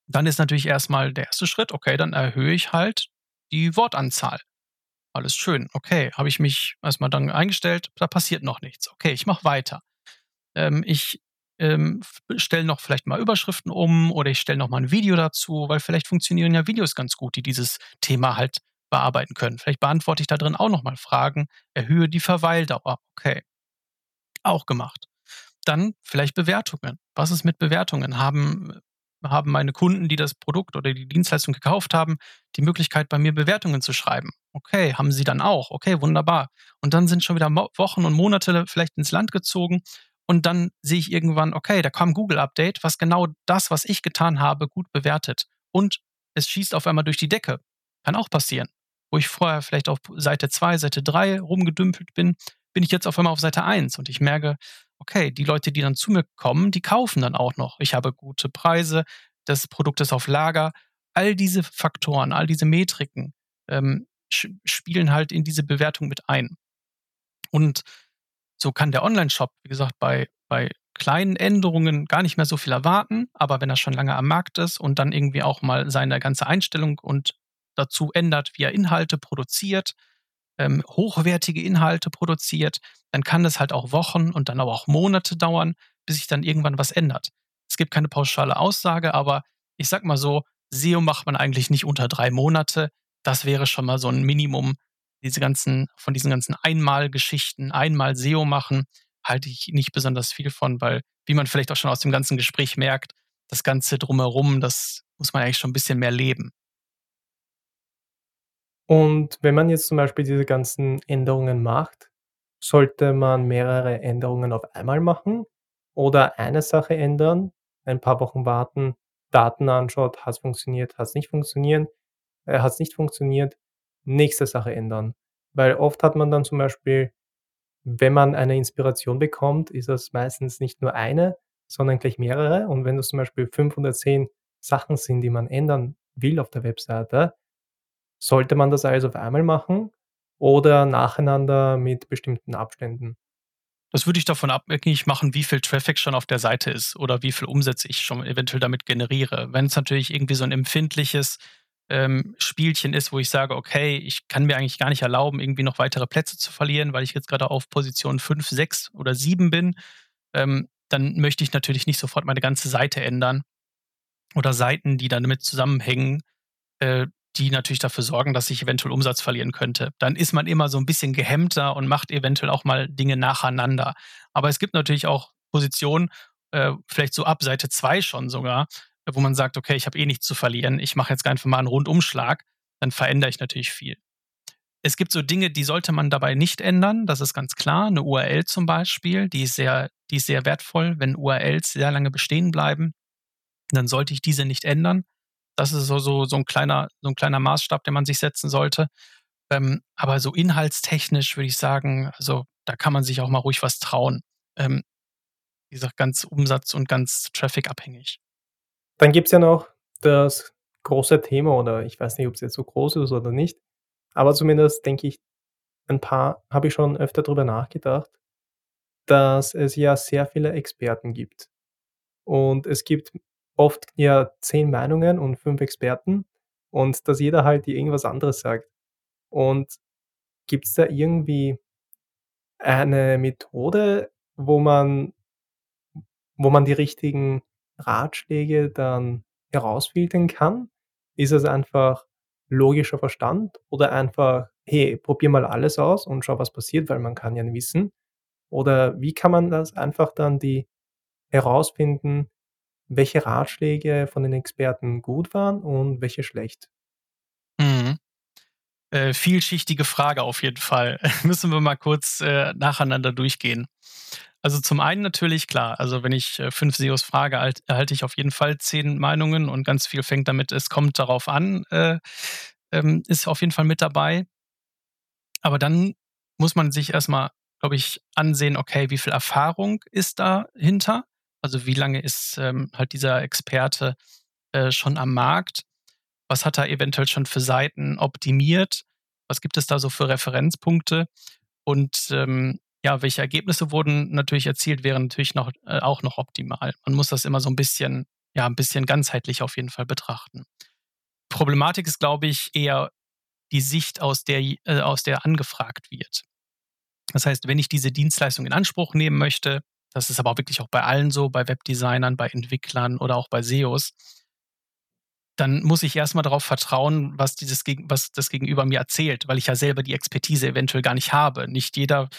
Dann ist natürlich erstmal der erste Schritt, okay, dann erhöhe ich halt die Wortanzahl. Alles schön, okay, habe ich mich erstmal dann eingestellt, da passiert noch nichts. Okay, ich mache weiter. Ähm, ich ähm, stelle noch vielleicht mal Überschriften um oder ich stelle noch mal ein Video dazu, weil vielleicht funktionieren ja Videos ganz gut, die dieses Thema halt bearbeiten können. Vielleicht beantworte ich da drin auch noch mal Fragen, erhöhe die Verweildauer. Okay, auch gemacht. Dann vielleicht Bewertungen. Was ist mit Bewertungen? Haben haben meine Kunden, die das Produkt oder die Dienstleistung gekauft haben, die Möglichkeit, bei mir Bewertungen zu schreiben. Okay, haben sie dann auch. Okay, wunderbar. Und dann sind schon wieder Wochen und Monate vielleicht ins Land gezogen und dann sehe ich irgendwann, okay, da kam Google-Update, was genau das, was ich getan habe, gut bewertet. Und es schießt auf einmal durch die Decke. Kann auch passieren. Wo ich vorher vielleicht auf Seite 2, Seite 3 rumgedümpelt bin, bin ich jetzt auf einmal auf Seite 1 und ich merke, okay, die Leute, die dann zu mir kommen, die kaufen dann auch noch. Ich habe gute Preise, das Produkt ist auf Lager. All diese Faktoren, all diese Metriken ähm, spielen halt in diese Bewertung mit ein. Und so kann der Online-Shop, wie gesagt, bei, bei kleinen Änderungen gar nicht mehr so viel erwarten, aber wenn er schon lange am Markt ist und dann irgendwie auch mal seine ganze Einstellung und dazu ändert, wie er Inhalte produziert, ähm, hochwertige Inhalte produziert, dann kann das halt auch Wochen und dann aber auch Monate dauern, bis sich dann irgendwann was ändert. Es gibt keine pauschale Aussage, aber ich sag mal so, SEO macht man eigentlich nicht unter drei Monate. Das wäre schon mal so ein Minimum, diese ganzen, von diesen ganzen Einmalgeschichten, einmal SEO machen, halte ich nicht besonders viel von, weil, wie man vielleicht auch schon aus dem ganzen Gespräch merkt, das Ganze drumherum, das muss man eigentlich schon ein bisschen mehr leben. Und wenn man jetzt zum Beispiel diese ganzen Änderungen macht, sollte man mehrere Änderungen auf einmal machen oder eine Sache ändern, ein paar Wochen warten, Daten anschaut, hat es funktioniert, hat es nicht funktioniert, äh, hat es nicht funktioniert nächste Sache ändern. Weil oft hat man dann zum Beispiel, wenn man eine Inspiration bekommt, ist das meistens nicht nur eine, sondern gleich mehrere. Und wenn du zum Beispiel 5 oder 10 Sachen sind, die man ändern will auf der Webseite, sollte man das alles auf einmal machen oder nacheinander mit bestimmten Abständen? Das würde ich davon abhängig machen, wie viel Traffic schon auf der Seite ist oder wie viel Umsätze ich schon eventuell damit generiere. Wenn es natürlich irgendwie so ein empfindliches ähm, Spielchen ist, wo ich sage, okay, ich kann mir eigentlich gar nicht erlauben, irgendwie noch weitere Plätze zu verlieren, weil ich jetzt gerade auf Position 5, 6 oder 7 bin, ähm, dann möchte ich natürlich nicht sofort meine ganze Seite ändern oder Seiten, die damit zusammenhängen, äh, die natürlich dafür sorgen, dass ich eventuell Umsatz verlieren könnte. Dann ist man immer so ein bisschen gehemmter und macht eventuell auch mal Dinge nacheinander. Aber es gibt natürlich auch Positionen, äh, vielleicht so ab Seite 2 schon sogar, wo man sagt, okay, ich habe eh nichts zu verlieren, ich mache jetzt einfach mal einen Rundumschlag, dann verändere ich natürlich viel. Es gibt so Dinge, die sollte man dabei nicht ändern, das ist ganz klar. Eine URL zum Beispiel, die ist sehr, die ist sehr wertvoll. Wenn URLs sehr lange bestehen bleiben, dann sollte ich diese nicht ändern. Das ist so, so, so, ein, kleiner, so ein kleiner Maßstab, den man sich setzen sollte. Ähm, aber so inhaltstechnisch würde ich sagen, also da kann man sich auch mal ruhig was trauen. Ähm, wie gesagt, ganz Umsatz- und ganz Traffic abhängig. Dann gibt es ja noch das große Thema, oder ich weiß nicht, ob es jetzt so groß ist oder nicht, aber zumindest denke ich, ein paar habe ich schon öfter darüber nachgedacht, dass es ja sehr viele Experten gibt. Und es gibt oft ja 10 Meinungen und 5 Experten und dass jeder halt irgendwas anderes sagt. Und gibt es da irgendwie eine Methode, wo man wo man die richtigen Ratschläge dann herausfiltern kann? Ist es einfach logischer Verstand oder einfach: „Hey, probier mal alles aus und schau, was passiert“, weil man kann ja nie wissen? Oder wie kann man das einfach dann die herausfinden, welche Ratschläge von den Experten gut waren und welche schlecht? Mhm. Äh, vielschichtige Frage auf jeden Fall. Müssen wir mal kurz äh, nacheinander durchgehen. Also zum einen natürlich klar, also wenn ich äh, fünf SEOs frage, halt, erhalte ich auf jeden Fall zehn Meinungen und ganz viel fängt damit, es kommt darauf an, äh, ähm, ist auf jeden Fall mit dabei. Aber dann muss man sich erstmal, glaube ich, ansehen, okay, wie viel Erfahrung ist dahinter? Also wie lange ist ähm, halt dieser Experte äh, schon am Markt? Was hat er eventuell schon für Seiten optimiert? Was gibt es da so für Referenzpunkte? Und ähm, ja, welche Ergebnisse wurden natürlich erzielt, wären natürlich noch, äh, auch noch optimal. Man muss das immer so ein bisschen, ja, ein bisschen ganzheitlich auf jeden Fall betrachten. Problematik ist, glaube ich, eher die Sicht, aus der, äh, aus der angefragt wird. Das heißt, wenn ich diese Dienstleistung in Anspruch nehmen möchte, das ist aber auch wirklich auch bei allen so, bei Webdesignern, bei Entwicklern oder auch bei SEOs, dann muss ich erstmal darauf vertrauen, was, dieses, was das Gegenüber mir erzählt, weil ich ja selber die Expertise eventuell gar nicht habe. Nicht jeder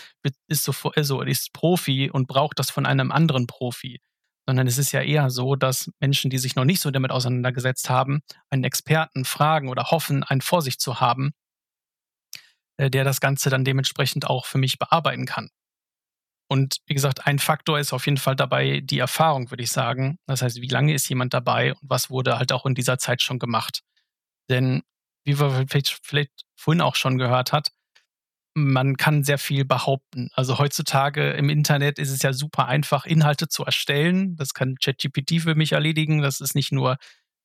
ist, so, also ist Profi und braucht das von einem anderen Profi, sondern es ist ja eher so, dass Menschen, die sich noch nicht so damit auseinandergesetzt haben, einen Experten fragen oder hoffen, einen vor sich zu haben, äh, der das Ganze dann dementsprechend auch für mich bearbeiten kann. Und wie gesagt, ein Faktor ist auf jeden Fall dabei die Erfahrung, würde ich sagen. Das heißt, wie lange ist jemand dabei und was wurde halt auch in dieser Zeit schon gemacht? Denn, wie wir vielleicht, vielleicht vorhin auch schon gehört hat, man kann sehr viel behaupten. Also heutzutage im Internet ist es ja super einfach, Inhalte zu erstellen. Das kann ChatGPT für mich erledigen. Das ist nicht nur,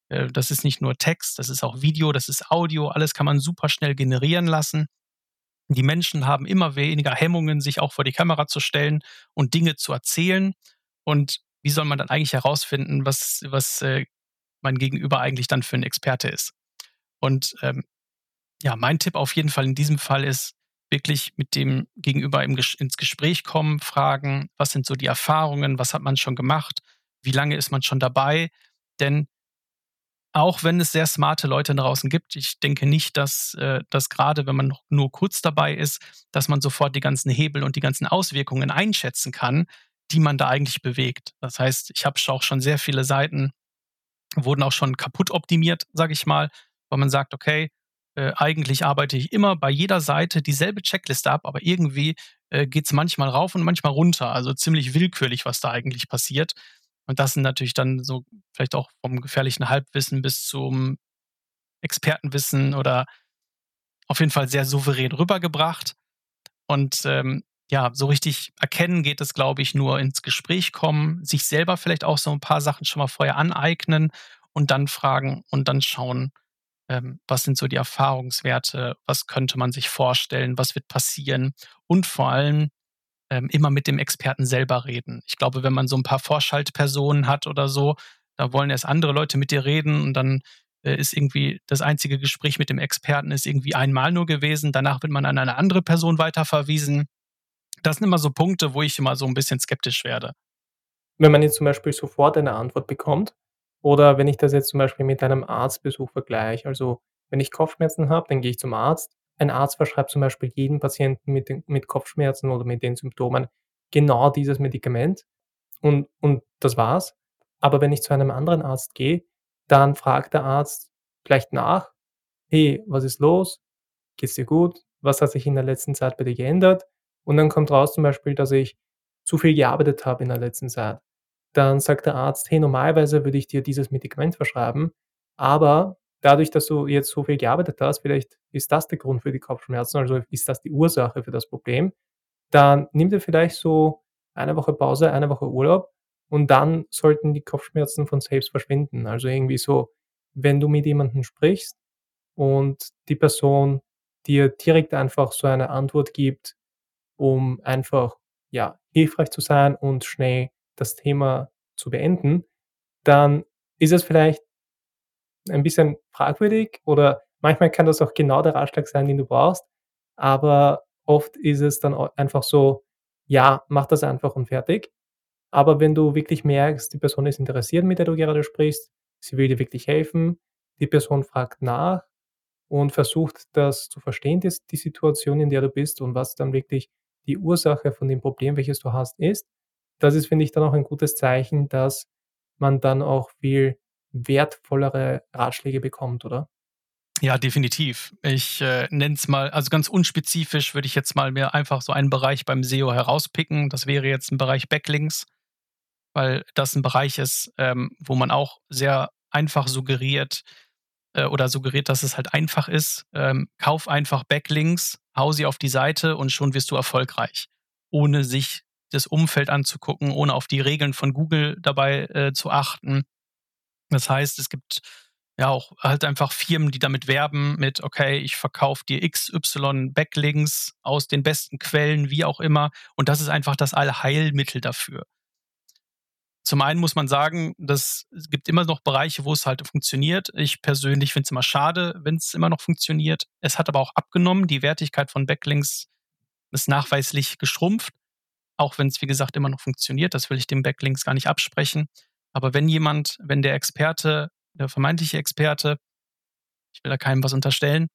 äh, das ist nicht nur Text, das ist auch Video, das ist Audio. Alles kann man super schnell generieren lassen. Die Menschen haben immer weniger Hemmungen, sich auch vor die Kamera zu stellen und Dinge zu erzählen. Und wie soll man dann eigentlich herausfinden, was, was äh, mein Gegenüber eigentlich dann für ein Experte ist? Und ähm, ja, mein Tipp auf jeden Fall in diesem Fall ist, wirklich mit dem Gegenüber im, ins Gespräch kommen, fragen, was sind so die Erfahrungen, was hat man schon gemacht, wie lange ist man schon dabei? Denn auch wenn es sehr smarte Leute draußen gibt, ich denke nicht, dass, äh, dass gerade wenn man nur kurz dabei ist, dass man sofort die ganzen Hebel und die ganzen Auswirkungen einschätzen kann, die man da eigentlich bewegt. Das heißt, ich habe auch schon sehr viele Seiten, wurden auch schon kaputt optimiert, sage ich mal, weil man sagt, okay, äh, eigentlich arbeite ich immer bei jeder Seite dieselbe Checkliste ab, aber irgendwie äh, geht es manchmal rauf und manchmal runter. Also ziemlich willkürlich, was da eigentlich passiert. Und das sind natürlich dann so vielleicht auch vom gefährlichen Halbwissen bis zum Expertenwissen oder auf jeden Fall sehr souverän rübergebracht. Und ähm, ja, so richtig erkennen geht es, glaube ich, nur ins Gespräch kommen, sich selber vielleicht auch so ein paar Sachen schon mal vorher aneignen und dann fragen und dann schauen, ähm, was sind so die Erfahrungswerte, was könnte man sich vorstellen, was wird passieren und vor allem ähm, immer mit dem Experten selber reden. Ich glaube, wenn man so ein paar Vorschaltpersonen hat oder so, da wollen erst andere Leute mit dir reden und dann äh, ist irgendwie das einzige Gespräch mit dem Experten ist irgendwie einmal nur gewesen. Danach wird man an eine andere Person weiterverwiesen. Das sind immer so Punkte, wo ich immer so ein bisschen skeptisch werde. Wenn man jetzt zum Beispiel sofort eine Antwort bekommt oder wenn ich das jetzt zum Beispiel mit einem Arztbesuch vergleiche. Also, wenn ich Kopfschmerzen habe, dann gehe ich zum Arzt. Ein Arzt verschreibt zum Beispiel jedem Patienten mit den mit Kopfschmerzen oder mit den Symptomen genau dieses Medikament und und das war's. Aber wenn ich zu einem anderen Arzt gehe, dann fragt der Arzt vielleicht nach: „Hey, was ist los? Geht's dir gut? Was hat sich in der letzten Zeit bei dir geändert?“ Und dann kommt raus zum Beispiel, dass ich zu viel gearbeitet habe in der letzten Zeit. Dann sagt der Arzt: „Hey, normalerweise würde ich dir dieses Medikament verschreiben, aber dadurch, dass du jetzt so viel gearbeitet hast, vielleicht ist das der Grund für die Kopfschmerzen, also ist das die Ursache für das Problem. Dann nimm dir vielleicht so eine Woche Pause, eine Woche Urlaub und dann sollten die Kopfschmerzen von selbst verschwinden. Also irgendwie so, wenn du mit jemandem sprichst und die Person dir direkt einfach so eine Antwort gibt, um einfach, ja, hilfreich zu sein und schnell das Thema zu beenden, dann ist es vielleicht ein bisschen fragwürdig oder manchmal kann das auch genau der Ratschlag sein, den du brauchst, aber oft ist es dann einfach so: „Ja, mach das einfach und fertig.“ Aber wenn du wirklich merkst, die Person ist interessiert, mit der du gerade sprichst, sie will dir wirklich helfen, die Person fragt nach und versucht, das zu verstehen, das die Situation, in der du bist und was dann wirklich die Ursache von dem Problem, welches du hast, ist. Das ist, finde ich, dann auch ein gutes Zeichen, dass man dann auch viel wertvollere Ratschläge bekommt, oder? Ja, definitiv. Ich äh, nenne es mal, also ganz unspezifisch würde ich jetzt mal mir einfach so einen Bereich beim SEO herauspicken. Das wäre jetzt ein Bereich Backlinks, weil das ein Bereich ist, ähm, wo man auch sehr einfach suggeriert äh, oder suggeriert, dass es halt einfach ist. Ähm, kauf einfach Backlinks, hau sie auf die Seite und schon wirst du erfolgreich, ohne sich das Umfeld anzugucken, ohne auf die Regeln von Google dabei äh, zu achten. Das heißt, es gibt ja auch halt einfach Firmen, die damit werben mit, okay, ich verkaufe dir XY Backlinks aus den besten Quellen, wie auch immer. Und das ist einfach das Allheilmittel dafür. Zum einen muss man sagen, dass es gibt immer noch Bereiche, wo es halt funktioniert. Ich persönlich finde es immer schade, wenn es immer noch funktioniert. Es hat aber auch abgenommen. Die Wertigkeit von Backlinks ist nachweislich geschrumpft. Auch wenn es, wie gesagt, immer noch funktioniert. Das will ich dem Backlinks gar nicht absprechen. Aber wenn jemand, wenn der Experte, der vermeintliche Experte, ich will da keinem was unterstellen,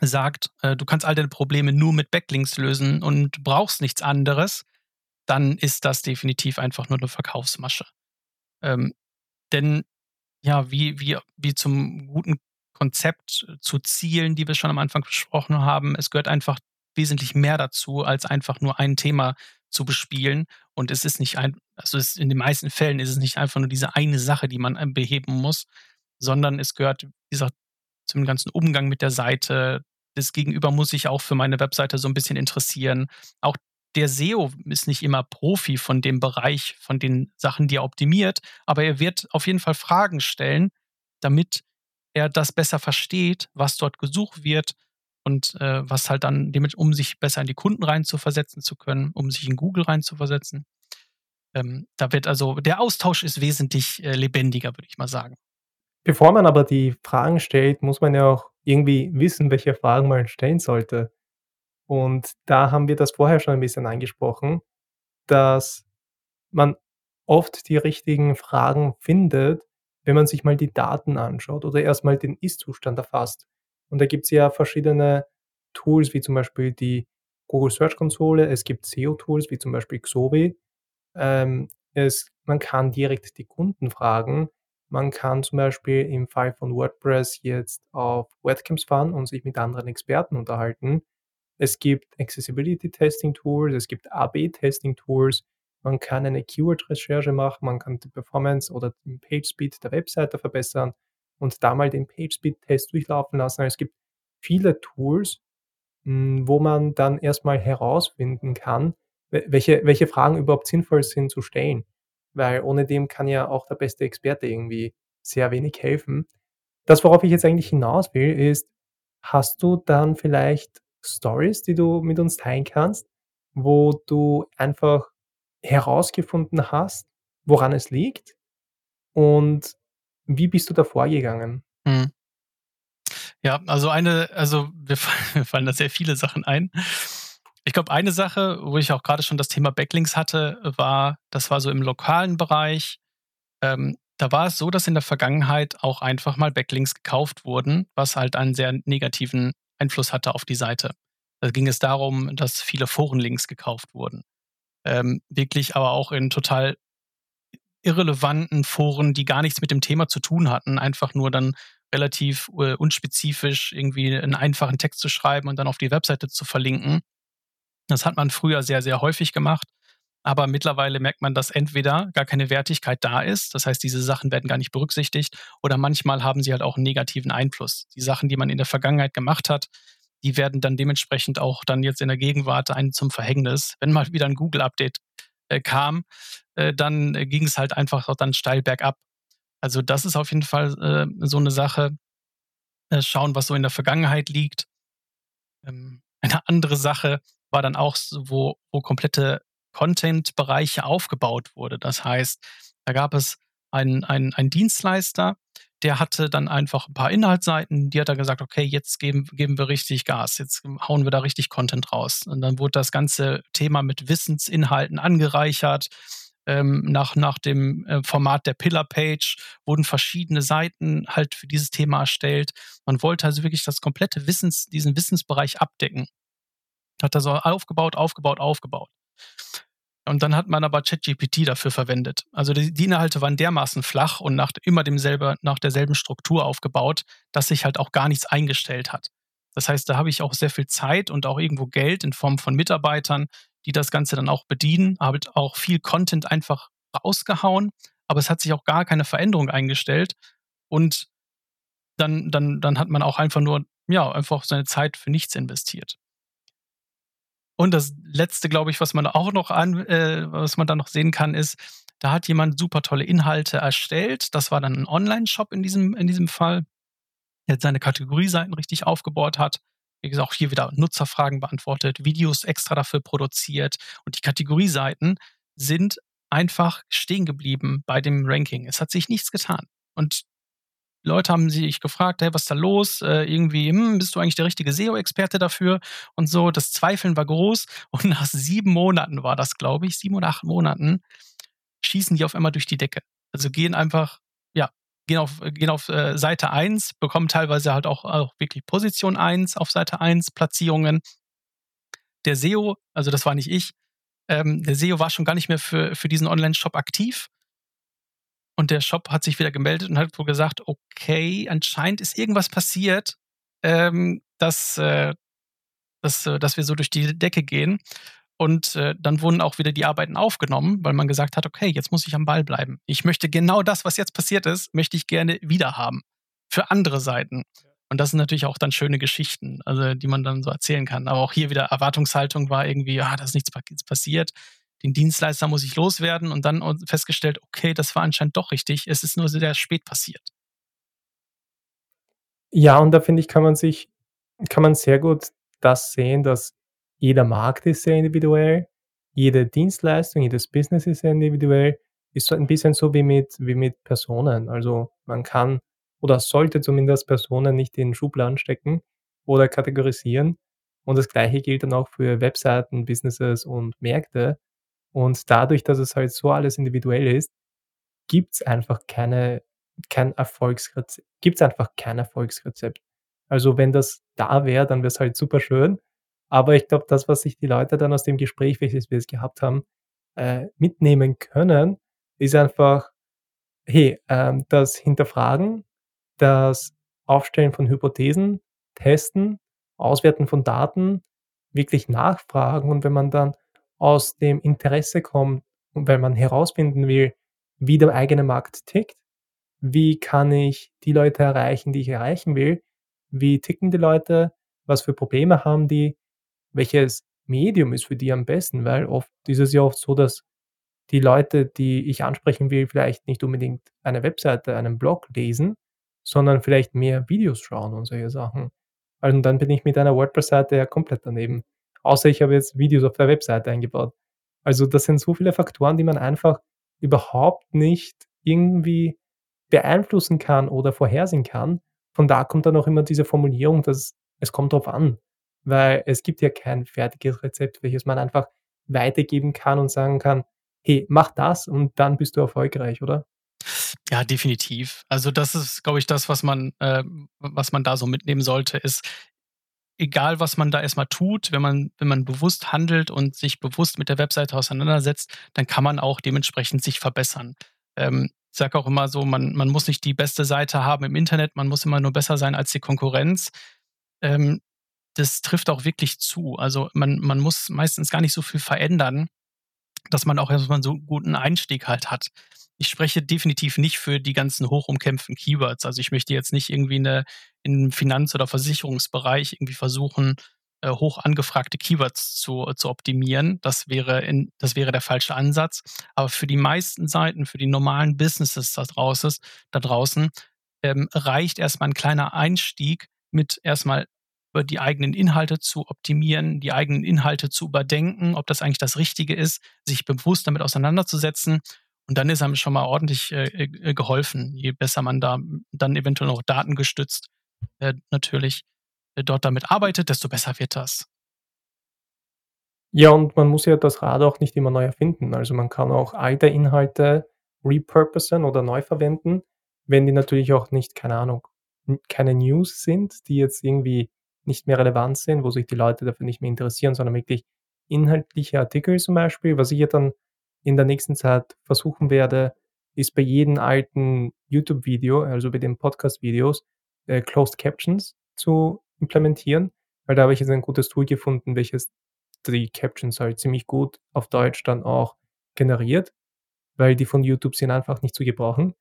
sagt, äh, du kannst all deine Probleme nur mit Backlinks lösen und brauchst nichts anderes, dann ist das definitiv einfach nur eine Verkaufsmasche. Ähm, denn ja, wie, wie, wie zum guten Konzept zu Zielen, die wir schon am Anfang besprochen haben, es gehört einfach wesentlich mehr dazu, als einfach nur ein Thema zu bespielen. Und es ist nicht ein, also es, in den meisten Fällen ist es nicht einfach nur diese eine Sache, die man äh, beheben muss, sondern es gehört, wie gesagt, zum ganzen Umgang mit der Seite. Das Gegenüber muss sich auch für meine Webseite so ein bisschen interessieren. Auch der SEO ist nicht immer Profi von dem Bereich, von den Sachen, die er optimiert, aber er wird auf jeden Fall Fragen stellen, damit er das besser versteht, was dort gesucht wird und äh, was halt dann, um sich besser in die Kunden reinzuversetzen zu können, um sich in Google reinzuversetzen. Ähm, da wird also, der Austausch ist wesentlich äh, lebendiger, würde ich mal sagen. Bevor man aber die Fragen stellt, muss man ja auch irgendwie wissen, welche Fragen man stellen sollte. Und da haben wir das vorher schon ein bisschen angesprochen, dass man oft die richtigen Fragen findet, wenn man sich mal die Daten anschaut oder erst mal den Ist-Zustand erfasst. Und da gibt's ja verschiedene Tools, wie zum Beispiel die Google Search Konsole. Es gibt SEO-Tools wie zum Beispiel Xovi. Ähm, es man kann direkt die Kunden fragen. Man kann zum Beispiel im Fall von WordPress jetzt auf Webcams fahren und sich mit anderen Experten unterhalten. Es gibt Accessibility Testing Tools, es gibt AB Testing Tools. Man kann eine Keyword-Recherche machen, man kann die Performance oder den Page Speed der Webseite verbessern und da mal den Page Speed Test durchlaufen lassen. Also es gibt viele Tools, hm, wo man dann erstmal herausfinden kann, welche welche Fragen überhaupt sinnvoll sind zu stellen. Weil ohne dem kann ja auch der beste Experte irgendwie sehr wenig helfen. Das, worauf ich jetzt eigentlich hinaus will, ist, hast du dann vielleicht Stories, die du mit uns teilen kannst, wo du einfach herausgefunden hast, woran es liegt? Und wie bist du da vorgegangen? Mhm. Ja, also eine also mir fallen da sehr viele Sachen ein. Ich glaube, eine Sache, wo ich auch gerade schon das Thema Backlinks hatte, war das war so im lokalen Bereich. Ähm, da war es so, dass in der Vergangenheit auch einfach mal Backlinks gekauft wurden, was halt einen sehr negativen Einfluss hatte auf die Seite. Da ging es darum, dass viele Forenlinks gekauft wurden. Ähm, wirklich aber auch in total irrelevanten Foren, die gar nichts mit dem Thema zu tun hatten, einfach nur dann relativ äh, unspezifisch irgendwie einen einfachen Text zu schreiben und dann auf die Webseite zu verlinken. Das hat man früher sehr, sehr häufig gemacht. Aber mittlerweile merkt man, dass entweder gar keine Wertigkeit da ist, das heißt, diese Sachen werden gar nicht berücksichtigt, oder manchmal haben sie halt auch einen negativen Einfluss. Die Sachen, die man in der Vergangenheit gemacht hat, die werden dann dementsprechend auch dann jetzt in der Gegenwart einen zum Verhängnis. Wenn mal wieder ein Google-Update äh, kam, äh, dann äh, ging es halt einfach auch dann steil bergab. Also das ist auf jeden Fall äh, so eine Sache. Äh, schauen, was so in der Vergangenheit liegt. Ähm, eine andere Sache war dann auch, so, wo, wo komplette Content-Bereiche aufgebaut wurde. Das heißt, da gab es einen, einen, einen Dienstleister, der hatte dann einfach ein paar Inhaltsseiten, die hat er gesagt, okay, jetzt geben, geben wir richtig Gas, jetzt hauen wir da richtig Content raus. Und dann wurde das ganze Thema mit Wissensinhalten angereichert. Ähm, nach, nach dem äh, Format der Pillar Page wurden verschiedene Seiten halt für dieses Thema erstellt. Man wollte also wirklich das komplette Wissens, diesen Wissensbereich abdecken. Hat er so aufgebaut, aufgebaut, aufgebaut. Und dann hat man aber ChatGPT dafür verwendet. Also die, die, Inhalte waren dermaßen flach und nach immer demselben, nach derselben Struktur aufgebaut, dass sich halt auch gar nichts eingestellt hat. Das heißt, da habe ich auch sehr viel Zeit und auch irgendwo Geld in Form von Mitarbeitern, die das Ganze dann auch bedienen, habe auch viel Content einfach rausgehauen, aber es hat sich auch gar keine Veränderung eingestellt. Und dann, dann, dann hat man auch einfach nur, ja, einfach seine Zeit für nichts investiert. Und das letzte, glaube ich, was man auch noch an, äh, was man da noch sehen kann, ist, da hat jemand super tolle Inhalte erstellt. Das war dann ein Online-Shop in diesem, in diesem Fall, der seine Kategorieseiten richtig aufgebaut hat. Wie gesagt, auch hier wieder Nutzerfragen beantwortet, Videos extra dafür produziert. Und die Kategorieseiten sind einfach stehen geblieben bei dem Ranking. Es hat sich nichts getan. Und Leute haben sich gefragt, hey, was ist da los? Äh, irgendwie, hm, bist du eigentlich der richtige SEO-Experte dafür? Und so, das Zweifeln war groß. Und nach sieben Monaten war das, glaube ich, sieben oder acht Monaten, schießen die auf einmal durch die Decke. Also gehen einfach, ja, gehen auf, gehen auf äh, Seite 1, bekommen teilweise halt auch, auch wirklich Position 1 auf Seite 1, Platzierungen. Der SEO, also das war nicht ich, ähm, der SEO war schon gar nicht mehr für, für diesen Online-Shop aktiv und der Shop hat sich wieder gemeldet und hat wohl gesagt, okay, anscheinend ist irgendwas passiert, ähm, dass, äh, dass, äh, dass wir so durch die Decke gehen. Und äh, dann wurden auch wieder die Arbeiten aufgenommen, weil man gesagt hat, okay, jetzt muss ich am Ball bleiben. Ich möchte genau das, was jetzt passiert ist, möchte ich gerne wieder haben. Für andere Seiten. Und das sind natürlich auch dann schöne Geschichten, also die man dann so erzählen kann. Aber auch hier wieder Erwartungshaltung war irgendwie, ja, da ist nichts passiert den Dienstleister muss ich loswerden und dann festgestellt, okay, das war anscheinend doch richtig, es ist nur sehr spät passiert. Ja, und da finde ich, kann man sich, kann man sehr gut das sehen, dass jeder Markt ist sehr individuell, jede Dienstleistung, jedes Business ist sehr individuell, ist ein bisschen so wie mit, wie mit Personen. Also man kann oder sollte zumindest Personen nicht in Schubladen stecken oder kategorisieren. Und das gleiche gilt dann auch für Webseiten, Businesses und Märkte. Und dadurch, dass es halt so alles individuell ist, gibt's einfach keine kein Erfolgsrezept gibt's einfach kein Erfolgsrezept. Also, wenn das da wäre, dann wäre es halt super schön. Aber ich glaube, das, was sich die Leute dann aus dem Gespräch, welches wir jetzt gehabt haben, äh, mitnehmen können, ist einfach, hey, ähm, das Hinterfragen, das Aufstellen von Hypothesen, Testen, Auswerten von Daten, wirklich nachfragen und wenn man dann aus dem Interesse kommt weil man herausfinden will, wie der eigene Markt tickt. Wie kann ich die Leute erreichen, die ich erreichen will? Wie ticken die Leute? Was für Probleme haben die? Welches Medium ist für die am besten? Weil oft ist es ja oft so, dass die Leute, die ich ansprechen will, vielleicht nicht unbedingt eine Webseite, einen Blog lesen, sondern vielleicht mehr Videos schauen und solche Sachen. Also, dann bin ich mit einer WordPress-Seite ja komplett daneben. Außer ich habe jetzt Videos auf der Webseite eingebaut. Also, das sind so viele Faktoren, die man einfach überhaupt nicht irgendwie beeinflussen kann oder vorhersehen kann. Von da kommt dann auch immer diese Formulierung, dass es kommt drauf an, weil es gibt ja kein fertiges Rezept, welches man einfach weitergeben kann und sagen kann: „Hey, mach das und dann bist du erfolgreich“, oder? Ja, definitiv. Also, das ist, glaube ich, das, was man äh, was man da so mitnehmen sollte, ist egal, was man da erst mal tut, wenn man wenn man bewusst handelt und sich bewusst mit der Webseite auseinandersetzt, dann kann man auch dementsprechend sich verbessern. Ähm, ich sage auch immer so, man man muss nicht die beste Seite haben im Internet, man muss immer nur besser sein als die Konkurrenz. Ähm, das trifft auch wirklich zu. Also, man man muss meistens gar nicht so viel verändern, dass man auch erst mal so 'n guten Einstieg halt hat. Ich spreche definitiv nicht für die ganzen hoch umkämpften Keywords. Also, ich möchte jetzt nicht irgendwie in der im Finanz oder Versicherungsbereich irgendwie versuchen, äh, hoch angefragte Keywords zu zu optimieren. Das wäre in das wäre der falsche Ansatz. Aber für die meisten Seiten, für die normalen Businesses da draußes da draußen, ähm, reicht erst mal 'n kleiner Einstieg mit erst mal über die eigenen Inhalte zu optimieren, die eigenen Inhalte zu überdenken, ob das eigentlich das Richtige ist, sich bewusst damit auseinanderzusetzen. Und dann ist einem schon mal ordentlich, äh, äh, geholfen, je besser man da dann eventuell noch datengestützt, äh, natürlich, äh, dort damit arbeitet, desto besser wird das. Ja, und man muss ja das Rad auch nicht immer neu erfinden. Also, man kann auch alte Inhalte repurposen oder neu verwenden, wenn die natürlich auch nicht, keine Ahnung, keine News sind, die jetzt irgendwie nicht mehr relevant sind, wo sich die Leute dafür nicht mehr interessieren, sondern wirklich inhaltliche Artikel zum Beispiel. Was ich ja dann in der nächsten Zeit versuchen werde, ist bei jedem alten YouTube-Video, also bei den Podcast-Videos, äh, Closed Captions zu implementieren, weil da habe ich jetzt ein gutes Tool gefunden, welches die Captions halt ziemlich gut auf Deutsch dann auch generiert, weil die von YouTube sind einfach nicht zu gebrauchen.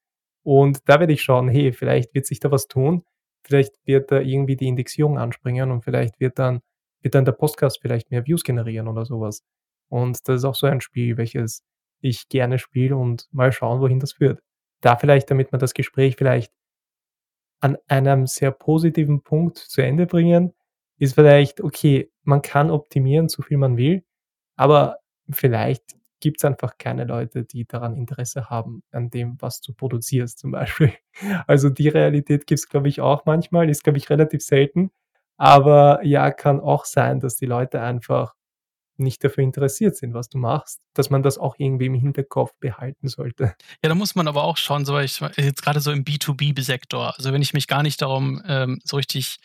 Und da werde ich schauen, hey, vielleicht wird sich da was tun. Vielleicht wird da irgendwie die Indexierung anspringen und vielleicht wird dann wird dann der Podcast vielleicht mehr Views generieren oder so was. Und das ist auch so ein Spiel, welches ich gerne spiele und mal schauen, wohin das führt. Da vielleicht, damit wir das Gespräch vielleicht an einem sehr positiven Punkt zu Ende bringen, ist vielleicht, okay, man kann optimieren, so viel man will, aber vielleicht gibt's einfach keine Leute, die daran Interesse haben, an dem, was du produzierst zum Beispiel. Also, die Realität gibt's, glaube ich, auch manchmal, ist, glaube ich, relativ selten. Aber ja, kann auch sein, dass die Leute einfach nicht dafür interessiert sind, was du machst, dass man das auch irgendwie im Hinterkopf behalten sollte. Ja, da muss man aber auch schauen, so ich jetzt grade so im B2B-Sektor. Also, wenn ich mich gar nicht darum, ähm, so richtig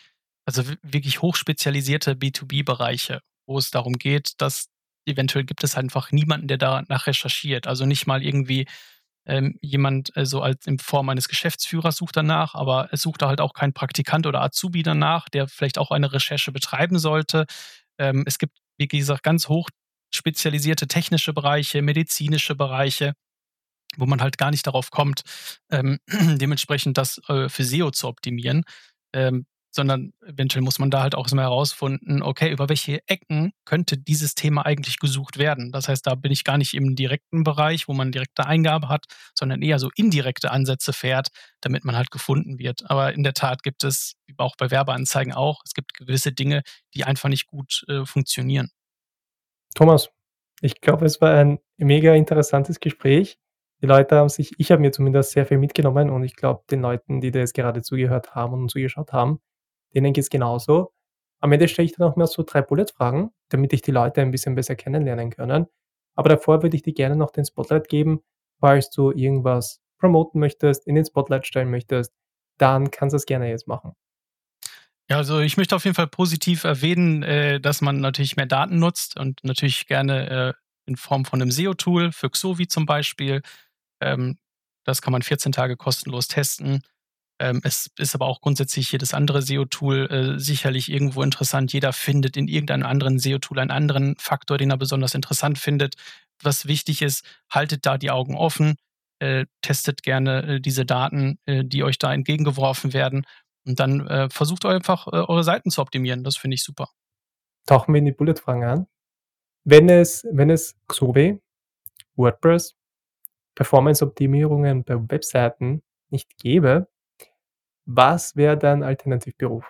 also, wirklich hochspezialisierte B2B-Bereiche, wo es darum geht, dass eventuell gibt es einfach niemanden, der danach recherchiert. Also, nicht mal irgendwie, ähm, jemand, äh, so als in Form eines Geschäftsführers sucht danach, aber es sucht da halt auch kein Praktikant oder Azubi danach, der vielleicht auch eine Recherche betreiben sollte. Ähm, es gibt, wie gesagt, ganz hoch spezialisierte technische Bereiche, medizinische Bereiche, wo man halt gar nicht darauf kommt, ähm, dementsprechend das, äh, für SEO zu optimieren. Ähm, sondern eventuell muss man da halt auch erst mal herausfinden, okay, über welche Ecken könnte dieses Thema eigentlich gesucht werden? Das heißt, da bin ich gar nicht im direkten Bereich, wo man direkte Eingabe hat, sondern eher so indirekte Ansätze fährt, damit man halt gefunden wird. Aber in der Tat gibt es, wie auch bei Werbeanzeigen auch, es gibt gewisse Dinge, die einfach nicht gut, äh, funktionieren. Thomas, ich glaube, es war ein mega interessantes Gespräch. Die Leute haben sich ich habe mir zumindest sehr viel mitgenommen und ich glaube, den Leuten, die da jetzt gerade zugehört haben und zugeschaut haben, denen geht's genauso. Am Ende stelle ich dann auch immer so 3 Bullet-Fragen, damit dich die Leute ein bisschen besser kennenlernen können. Aber davor würde ich dir gerne noch den Spotlight geben. Falls du irgendwas promoten möchtest, in den Spotlight stellen möchtest, dann kannst du das gerne jetzt machen. Ja, also, ich möchte auf jeden Fall positiv erwähnen, äh, dass man natürlich mehr Daten nutzt und natürlich gerne, äh, in Form von 'nem SEO-Tool für Xovi zum Beispiel. Ähm, das kann man 14 Tage kostenlos testen. Ähm, es ist aber auch grundsätzlich jedes andere SEO-Tool, äh, sicherlich irgendwo interessant. Jeder findet in irgendeinem anderen SEO-Tool einen anderen Faktor, den er besonders interessant findet. Was wichtig ist, haltet da die Augen offen, äh, testet gerne, äh, diese Daten, äh, die euch da entgegengeworfen werden und dann, äh, versucht einfach, äh, eure Seiten zu optimieren. Das finde ich super. Tauchen wir in die Bullet-Fragen ein. Wenn es wenn es Xovi WordPress, Performance-Optimierungen bei Webseiten nicht gäbe, was wäre dein Alternativberuf?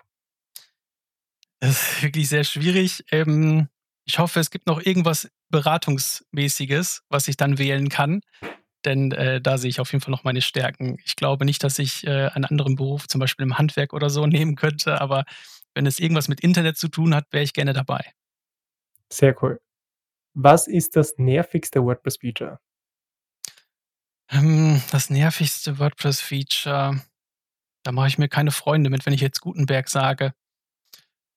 Das ist wirklich sehr schwierig. Ähm, ich hoffe, es gibt noch irgendwas Beratungsmäßiges, was ich dann wählen kann, denn, äh, da sehe ich auf jeden Fall noch meine Stärken. Ich glaube nicht, dass ich, äh, einen anderen Beruf, zum Beispiel im Handwerk oder so, nehmen könnte, aber wenn es irgendwas mit Internet zu tun hat, wäre ich gerne dabei. Sehr cool. Was ist das nervigste WordPress-Feature? Ähm, das nervigste WordPress-Feature, da mache ich mir keine Freunde mit, wenn ich jetzt Gutenberg sage.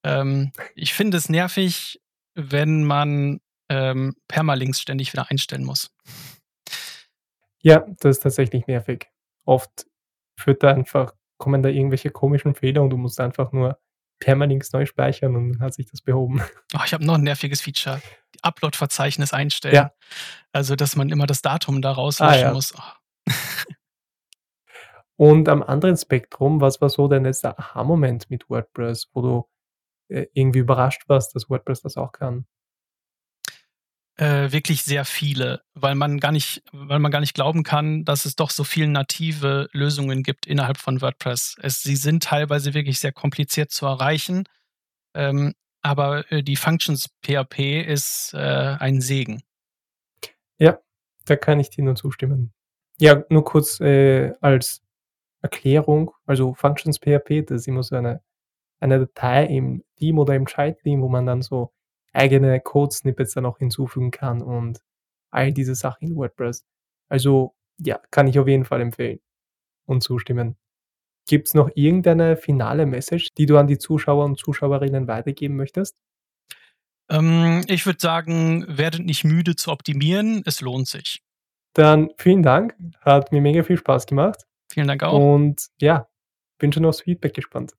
Ähm, ich finde es nervig, wenn man, ähm, Permalinks ständig wieder einstellen muss. Ja, das ist tatsächlich nervig. Oft führt da einfach kommen da irgendwelche komischen Fehler und du musst einfach nur Permalinks neu speichern und dann hat sich das behoben. Oh, ich habe noch 'n nerviges Feature. Upload-Verzeichnis einstellen. Ja. Also, dass man immer das Datum da Ah, rauslöschen ja. muss. Oh. Und am anderen Spektrum, was war so dein letzter Aha-Moment mit WordPress, wo du, äh, irgendwie überrascht warst, dass WordPress das auch kann? Äh, wirklich sehr viele, weil man gar nicht weil man gar nicht glauben kann, dass es doch so viel native Lösungen gibt innerhalb von WordPress. Es sie sind teilweise wirklich sehr kompliziert zu erreichen, ähm, aber, äh, die Functions PHP ist, äh, ein Segen. Ja, da kann ich dir nur zustimmen. Ja, nur kurz, äh, als Erklärung, also Functions PHP, das ist immer so eine eine Datei im Theme oder im Child-Theme, wo man dann so eigene Code-Snippets dann auch hinzufügen kann und all diese Sachen in WordPress. Also, ja, kann ich auf jeden Fall empfehlen und zustimmen. Gibt's noch irgendeine finale Message, die du an die Zuschauer und Zuschauerinnen weitergeben möchtest? Ähm, ich würde sagen, werdet nicht müde zu optimieren, es lohnt sich. Dann vielen Dank, hat mir mega viel Spaß gemacht Vielen Dank auch. und ja, bin schon aufs Feedback gespannt.